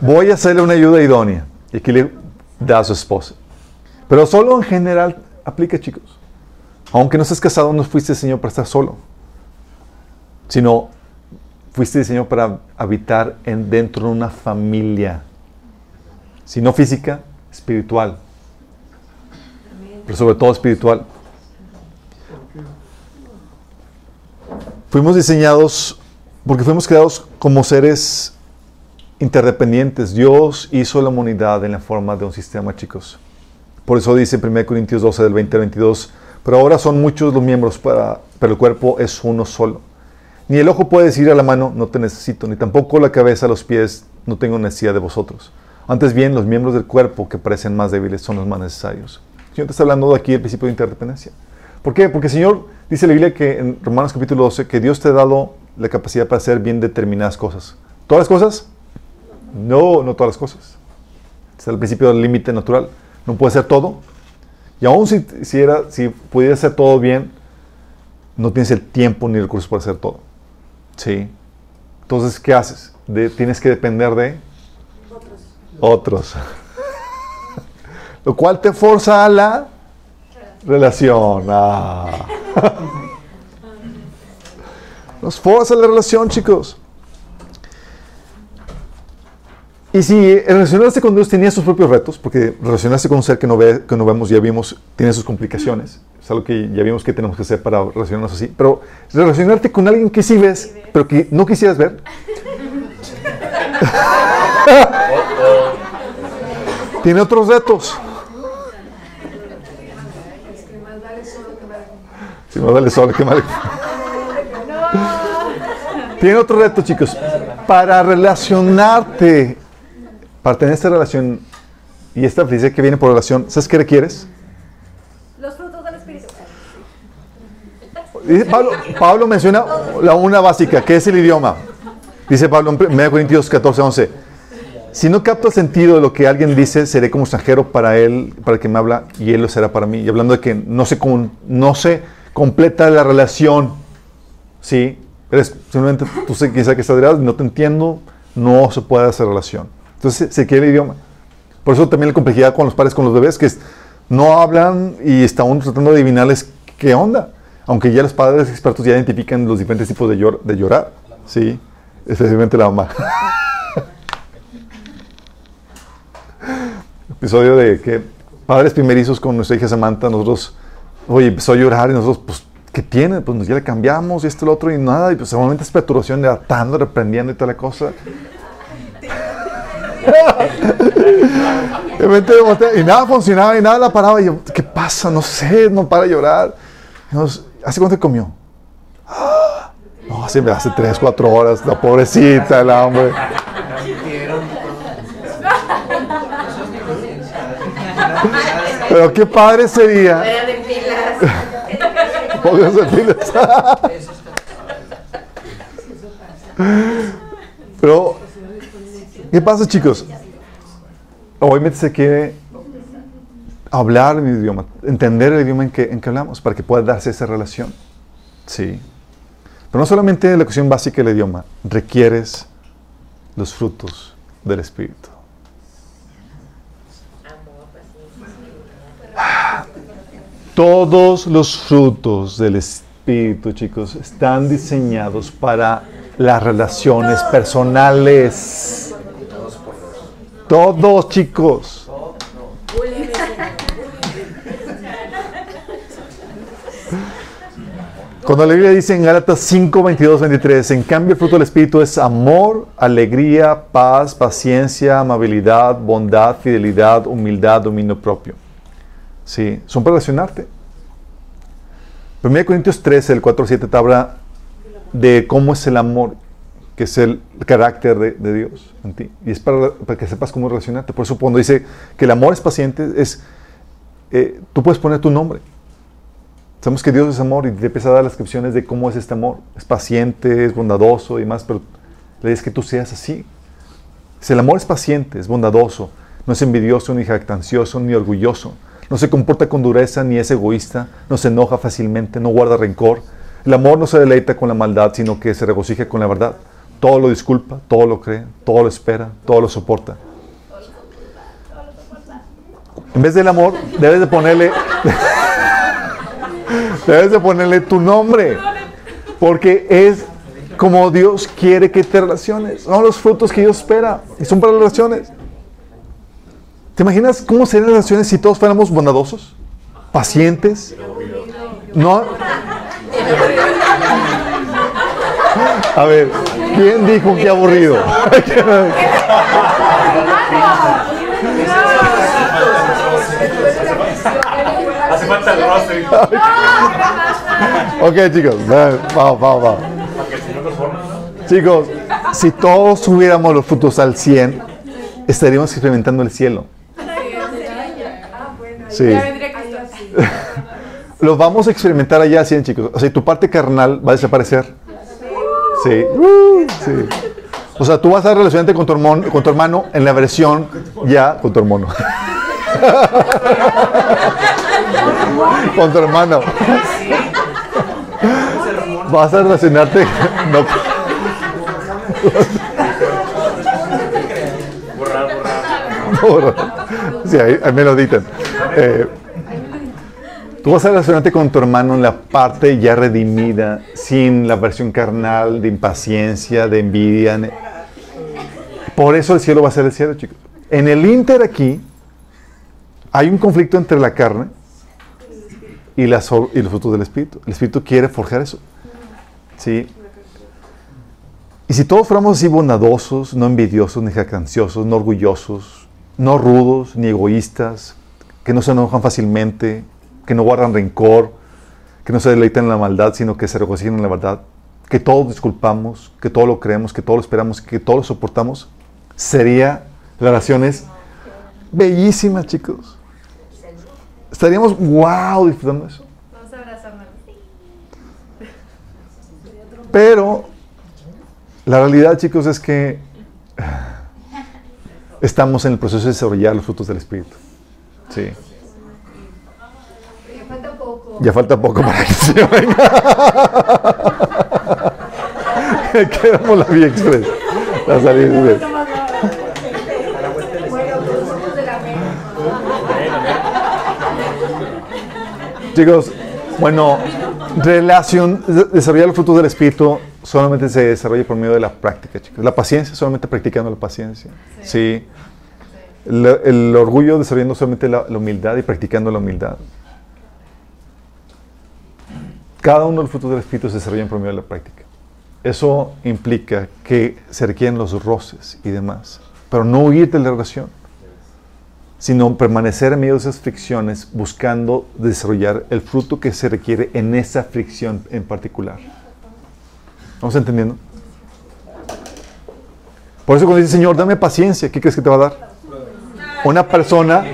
Voy a hacerle una ayuda idónea. Y aquí le da a su esposa. Pero solo en general aplica, chicos. Aunque no estés casado, no fuiste Señor para estar solo. Sino fuiste diseñado para habitar en, dentro de una familia. Si no física, espiritual. Pero sobre todo espiritual. Fuimos diseñados porque fuimos creados como seres interdependientes. Dios hizo la humanidad en la forma de un sistema, chicos. Por eso dice en 1 Corintios 12 del 20 al 22, pero ahora son muchos los miembros, para, pero el cuerpo es uno solo. Ni el ojo puede decir a la mano, no te necesito, ni tampoco la cabeza los pies, no tengo necesidad de vosotros. Antes bien, los miembros del cuerpo que parecen más débiles son los más necesarios. El Señor te está hablando de aquí del principio de interdependencia. ¿Por qué? Porque el Señor dice la Biblia que en Romanos capítulo 12 que Dios te ha dado la capacidad para hacer bien determinadas cosas. ¿Todas las cosas? No, no todas las cosas. Es el principio del límite natural. No puede ser todo. Y aún si, si, era, si pudiera hacer todo bien, no tienes el tiempo ni el recursos para hacer todo. Sí. Entonces, ¿qué haces? tienes que depender de otros. Lo cual te forza a la relación. Ah. Nos forza la relación, chicos. Y si relacionarse con Dios tenía sus propios retos, porque relacionarse con un ser que no, ve, que no vemos, ya vimos, tiene sus complicaciones. Es algo que ya vimos que tenemos que hacer para relacionarnos así. Pero relacionarte con alguien que sí ves, pero que no quisieras ver. tiene otros retos. Si más vale solo que mal. Tiene otro reto, chicos. Para relacionarte para tener esta relación y esta felicidad que viene por relación, ¿sabes qué requieres? Los frutos del Espíritu. Pablo, Pablo menciona la una básica, que es el idioma. Dice Pablo en 1 Corintios 14, 11. Si no capto el sentido de lo que alguien dice, seré como extranjero para él, para el que me habla, y él lo será para mí. Y hablando de que no se, no se completa la relación, ¿sí? Eres, simplemente tú sé, quizá que estás no te entiendo, no se puede hacer relación. Entonces se quiere el idioma. Por eso también la complejidad con los padres, con los bebés, que no hablan y están tratando de adivinarles qué onda. Aunque ya los padres expertos ya identifican los diferentes tipos de, llorar. Sí, especialmente la mamá. Episodio de que padres primerizos con nuestra hija Samantha, nosotros, oye, empezó a llorar y nosotros, pues, ¿qué tiene? Pues ya le cambiamos y esto lo otro y nada. Y pues seguramente es perturbación de atando, reprendiendo y toda la cosa. y nada funcionaba y nada la paraba. Y yo, ¿qué pasa? No sé, no para de llorar. ¿Hace cuánto comió? No, hace, hace tres, cuatro horas. La pobrecita, el hombre. Pero qué padre sería. Pónganse pilas. Pero, ¿qué pasa, chicos? Obviamente se quiere hablar el idioma, entender el idioma en que, en que hablamos, para que pueda darse esa relación. Sí. Pero no solamente la cuestión básica del idioma, requieres los frutos del Espíritu. Todos los frutos del Espíritu, chicos, están diseñados para las relaciones personales. Todos, chicos. Cuando la Biblia dice en Gálatas 5, 22, 23, en cambio el fruto del Espíritu es amor, alegría, paz, paciencia, amabilidad, bondad, fidelidad, humildad, dominio propio. Sí, son para relacionarte. 1 Corintios 13, el 4 7 te habla de cómo es el amor, que es el carácter de, Dios en ti. Y es para, que sepas cómo relacionarte. Por eso cuando dice que el amor es paciente, es, eh, tú puedes poner tu nombre. Sabemos que Dios es amor y te empieza a dar las descripciones de cómo es este amor. Es paciente, es bondadoso y más, pero le dices que tú seas así. Si el amor es paciente, es bondadoso, no es envidioso, ni jactancioso, ni orgulloso no se comporta con dureza ni es egoísta, no se enoja fácilmente, no guarda rencor. El amor no se deleita con la maldad, sino que se regocija con la verdad. Todo lo disculpa, todo lo cree, todo lo espera, todo lo soporta. En vez del amor, debes de ponerle debes de ponerle tu nombre, porque es como Dios quiere que te relaciones. Son los frutos que Dios espera y son para las relaciones. ¿Te imaginas cómo serían las relaciones si todos fuéramos bondadosos? Pacientes. No. A ver, ¿quién dijo que aburrido? Hace falta el ok, chicos, vamos, vamos, vamos. Chicos, si todos tuviéramos los frutos al 100, estaríamos experimentando el cielo. Sí. Lo vamos a experimentar allá así, chicos. O sea, tu parte carnal va a desaparecer. Sí. sí. O sea, tú vas a relacionarte con tu, hermano, con tu hermano en la versión ya con tu hermano. con tu hermano. Vas a relacionarte. No. Borrar, borrar. Sí, ahí, ahí me lo dicen. Eh, tú vas a relacionarte con tu hermano en la parte ya redimida, sin la versión carnal de impaciencia, de envidia. Por eso el cielo va a ser el cielo, chicos. En el Inter aquí hay un conflicto entre la carne y, las, y los frutos del Espíritu. El Espíritu quiere forjar eso. ¿Sí? Y si todos fuéramos así bondadosos, no envidiosos, ni jactanciosos, no orgullosos, no rudos, ni egoístas, que no se enojan fácilmente, que no guardan rencor, que no se deleitan en la maldad, sino que se regocijan en la verdad, que todos disculpamos, que todo lo creemos, que todo lo esperamos, que todo lo soportamos, sería relaciones bellísimas, chicos. Estaríamos, wow, disfrutando eso. Vamos a abrazarnos. Pero la realidad, chicos, es que estamos en el proceso de desarrollar los frutos del Espíritu. Sí. Ya falta poco. Para que se venga. Quedamos la vía express. La salida express. Chicos, bueno, relación, desarrollar los frutos del Espíritu solamente se desarrolla por medio de la práctica, chicos. La paciencia, solamente practicando la paciencia. sí. El, orgullo desarrollando solamente la, humildad y practicando la humildad. Cada uno de los frutos del Espíritu se desarrolla en promedio de la práctica. Eso implica que se requieren los roces y demás, pero no huir de la relación, sino permanecer en medio de esas fricciones buscando desarrollar el fruto que se requiere en esa fricción en particular. ¿Vamos entendiendo? Por eso cuando dice, Señor, dame paciencia, ¿qué crees que te va a dar? Una persona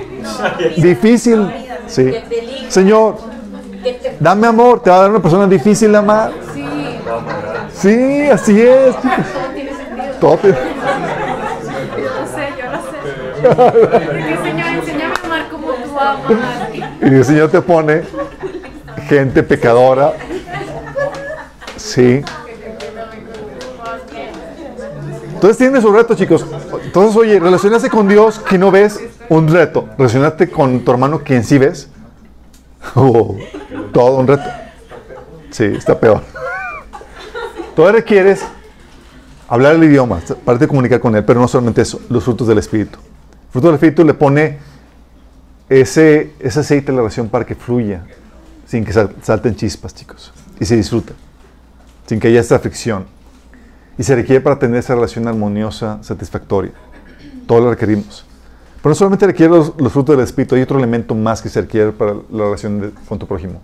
difícil. Sí. Señor, dame amor, te va a dar una persona difícil de amar. Sí, así es. Todo tiene sentido. Yo lo sé, yo lo sé. Porque Señor, enséñame a amar como tú amas. Y el Señor te pone gente pecadora. Sí. Entonces tiene su reto, chicos. Entonces, oye, relacionarse con Dios que no ves, un reto. Relacionarte con tu hermano quien sí ves. Oh, todo un reto. Sí, está peor. Todo requieres hablar el idioma, para de comunicar con él, pero no solamente eso, los frutos del Espíritu. El fruto del Espíritu le pone ese, ese aceite de la relación para que fluya, sin que sal- salten chispas, chicos, y se disfrute, sin que haya esta fricción. Y se requiere para tener esa relación armoniosa, satisfactoria. Todo lo requerimos. Pero no solamente requiere los, frutos del Espíritu, hay otro elemento más que se requiere para la relación de- con tu prójimo.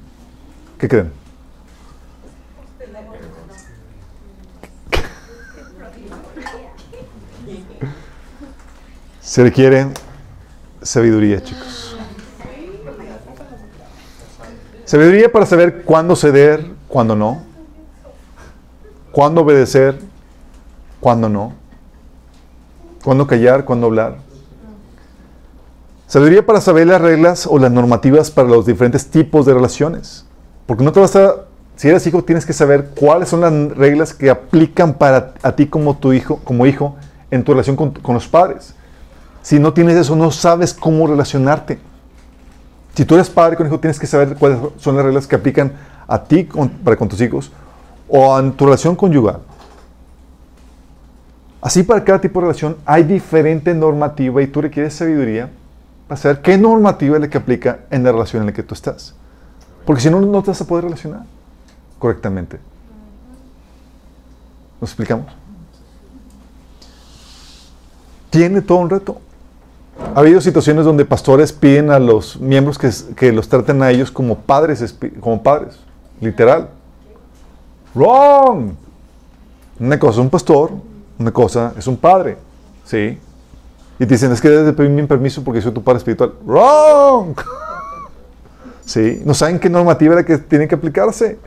¿Qué creen? Se requiere sabiduría, chicos. Sabiduría para saber cuándo ceder, cuándo no. Cuándo obedecer, cuándo no. Cuándo callar, cuándo hablar. Sabiduría para saber las reglas o las normativas para los diferentes tipos de relaciones. Porque no te vas a, si eres hijo, tienes que saber cuáles son las reglas que aplican para a ti como tu hijo, como hijo, en tu relación con, los padres. Si no tienes eso, no sabes cómo relacionarte. Si tú eres padre con hijo, tienes que saber cuáles son las reglas que aplican a ti para con tus hijos o en tu relación conyugal. Así para cada tipo de relación hay diferente normativa y tú requieres sabiduría para saber qué normativa es la que aplica en la relación en la que tú estás. Porque si no, no te vas a poder relacionar correctamente. ¿Nos explicamos? Tiene todo un reto. Ha habido situaciones donde pastores piden a los miembros que, que los traten a ellos como padres, como padres, literal. Wrong. Una cosa es un pastor, una cosa es un padre, ¿sí? Y te dicen, es que debes de pedirme un permiso porque soy tu padre espiritual. Wrong. ¿Sí? No saben qué normativa es la que tiene que aplicarse.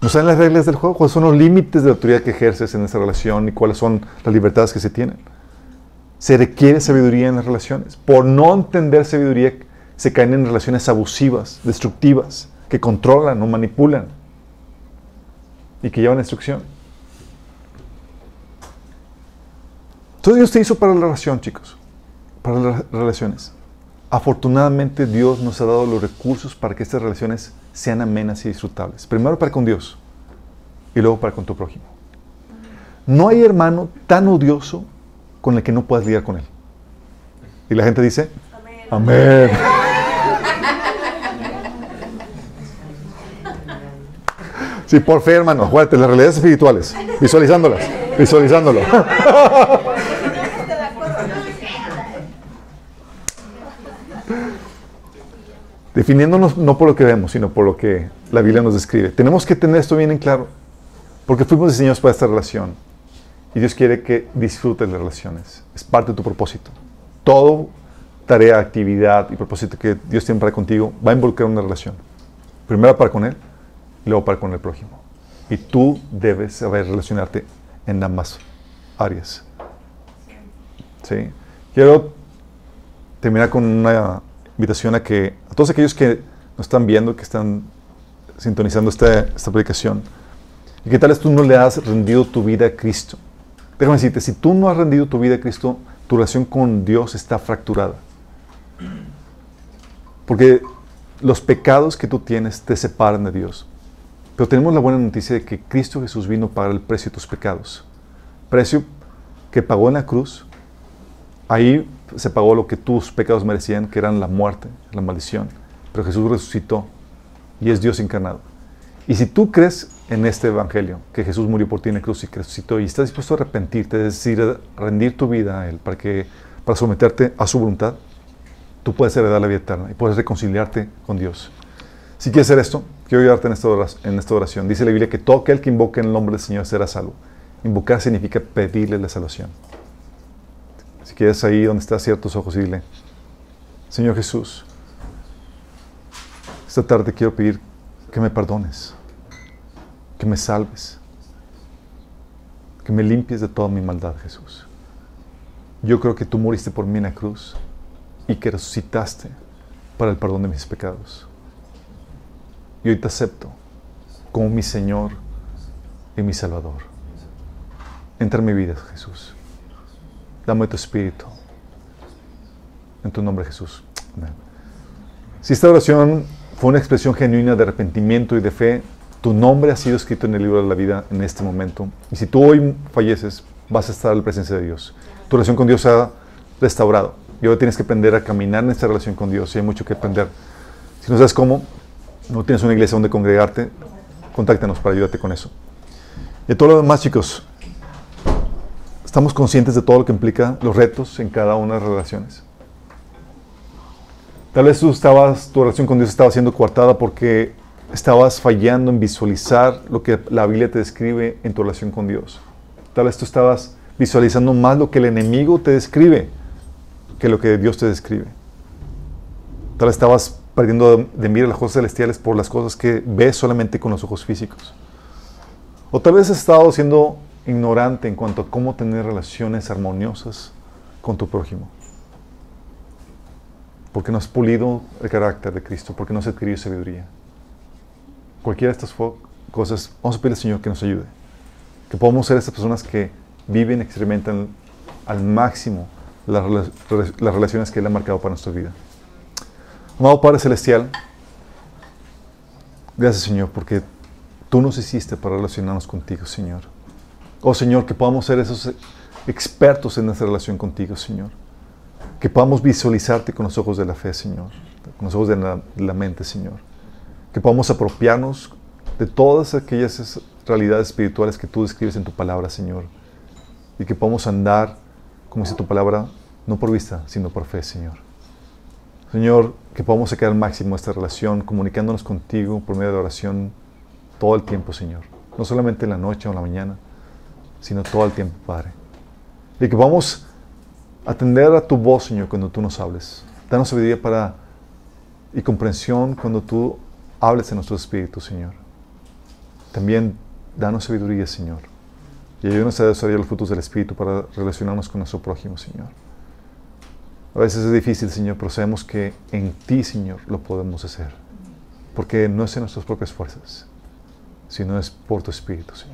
No saben las reglas del juego, cuáles son los límites de la autoridad que ejerces en esa relación y cuáles son las libertades que se tienen. Se requiere sabiduría en las relaciones. Por no entender sabiduría, se caen en relaciones abusivas, destructivas, que controlan o manipulan y que llevan instrucción. Todo Dios te hizo para la relación, chicos, para las relaciones. Afortunadamente Dios nos ha dado los recursos para que estas relaciones sean amenas y disfrutables. Primero para con Dios y luego para con tu prójimo. No hay hermano tan odioso con el que no puedas lidiar con él. Y la gente dice, amén. Sí, por fe, hermano, acuérdate, las realidades espirituales, visualizándolas, visualizándolo. Definiéndonos no por lo que vemos, sino por lo que la Biblia nos describe. Tenemos que tener esto bien en claro, porque fuimos diseñados para esta relación. Y Dios quiere que disfrutes las relaciones. Es parte de tu propósito. Todo tarea, actividad y propósito que Dios tiene para contigo va a involucrar una relación. Primero para con Él y luego para con el prójimo. Y tú debes saber relacionarte en ambas áreas. ¿Sí? Quiero terminar con una invitación a que a todos aquellos que nos están viendo, que están sintonizando esta, esta predicación, y que tal vez tú no le has rendido tu vida a Cristo. Déjame decirte, si tú no has rendido tu vida a Cristo, tu relación con Dios está fracturada. Porque los pecados que tú tienes te separan de Dios. Pero tenemos la buena noticia de que Cristo Jesús vino para el precio de tus pecados. Precio que pagó en la cruz. Ahí se pagó lo que tus pecados merecían, que eran la muerte, la maldición. Pero Jesús resucitó y es Dios encarnado. Y si tú crees en este Evangelio, que Jesús murió por ti en la cruz y que resucitó, y estás dispuesto a arrepentirte, es decir, rendir tu vida a Él para, que, para someterte a su voluntad, tú puedes heredar la vida eterna y puedes reconciliarte con Dios. Si quieres hacer esto, quiero ayudarte en esta, oración. Dice la Biblia que todo aquel que invoque en el nombre del Señor será salvo. Invocar significa pedirle la salvación. Si ahí donde estás, ciertos ojos y dile, Señor Jesús, esta tarde quiero pedir que me perdones, que me salves, que me limpies de toda mi maldad, Jesús. Yo creo que tú moriste por mí en la cruz y que resucitaste para el perdón de mis pecados. Y hoy te acepto como mi Señor y mi Salvador. Entra en mi vida, Jesús. Dame tu espíritu. En tu nombre, Jesús. Amén. Si esta oración fue una expresión genuina de arrepentimiento y de fe, tu nombre ha sido escrito en el libro de la vida en este momento. Y si tú hoy falleces, vas a estar en la presencia de Dios. Tu relación con Dios se ha restaurado. Y ahora tienes que aprender a caminar en esta relación con Dios. Y hay mucho que aprender. Si no sabes cómo, no tienes una iglesia donde congregarte, contáctanos para ayudarte con eso. Y todo lo demás, chicos, estamos conscientes de todo lo que implica los retos en cada una de las relaciones. Tal vez tú estabas, tu relación con Dios estaba siendo coartada porque estabas fallando en visualizar lo que la Biblia te describe en tu relación con Dios. Tal vez tú estabas visualizando más lo que el enemigo te describe que lo que Dios te describe. Tal vez estabas perdiendo de mirar las cosas celestiales por las cosas que ves solamente con los ojos físicos. O tal vez has estado siendo ignorante en cuanto a cómo tener relaciones armoniosas con tu prójimo. Porque no has pulido el carácter de Cristo, porque no has adquirido sabiduría. Cualquiera de estas cosas, vamos a pedirle al Señor que nos ayude. Que podamos ser estas personas que viven, experimentan al máximo las, las relaciones que Él ha marcado para nuestra vida. Amado Padre Celestial, gracias Señor, porque tú nos hiciste para relacionarnos contigo, Señor. Oh Señor, que podamos ser esos expertos en nuestra relación contigo, Señor. Que podamos visualizarte con los ojos de la fe, Señor. Con los ojos de la, de la mente, Señor. Que podamos apropiarnos de todas aquellas realidades espirituales que tú describes en tu palabra, Señor. Y que podamos andar, como dice tu palabra, no por vista, sino por fe, Señor. Señor, que podamos sacar al máximo esta relación, comunicándonos contigo por medio de oración todo el tiempo, Señor. No solamente en la noche o en la mañana, sino todo el tiempo, Padre. Y que podamos atender a tu voz, Señor, cuando tú nos hables. Danos sabiduría para y comprensión cuando tú hables en nuestro espíritu, Señor. También danos sabiduría, Señor. Y ayúdanos a desarrollar los frutos del Espíritu para relacionarnos con nuestro prójimo, Señor. A veces es difícil, Señor, pero sabemos que en ti, Señor, lo podemos hacer. Porque no es en nuestras propias fuerzas, sino es por tu Espíritu, Señor.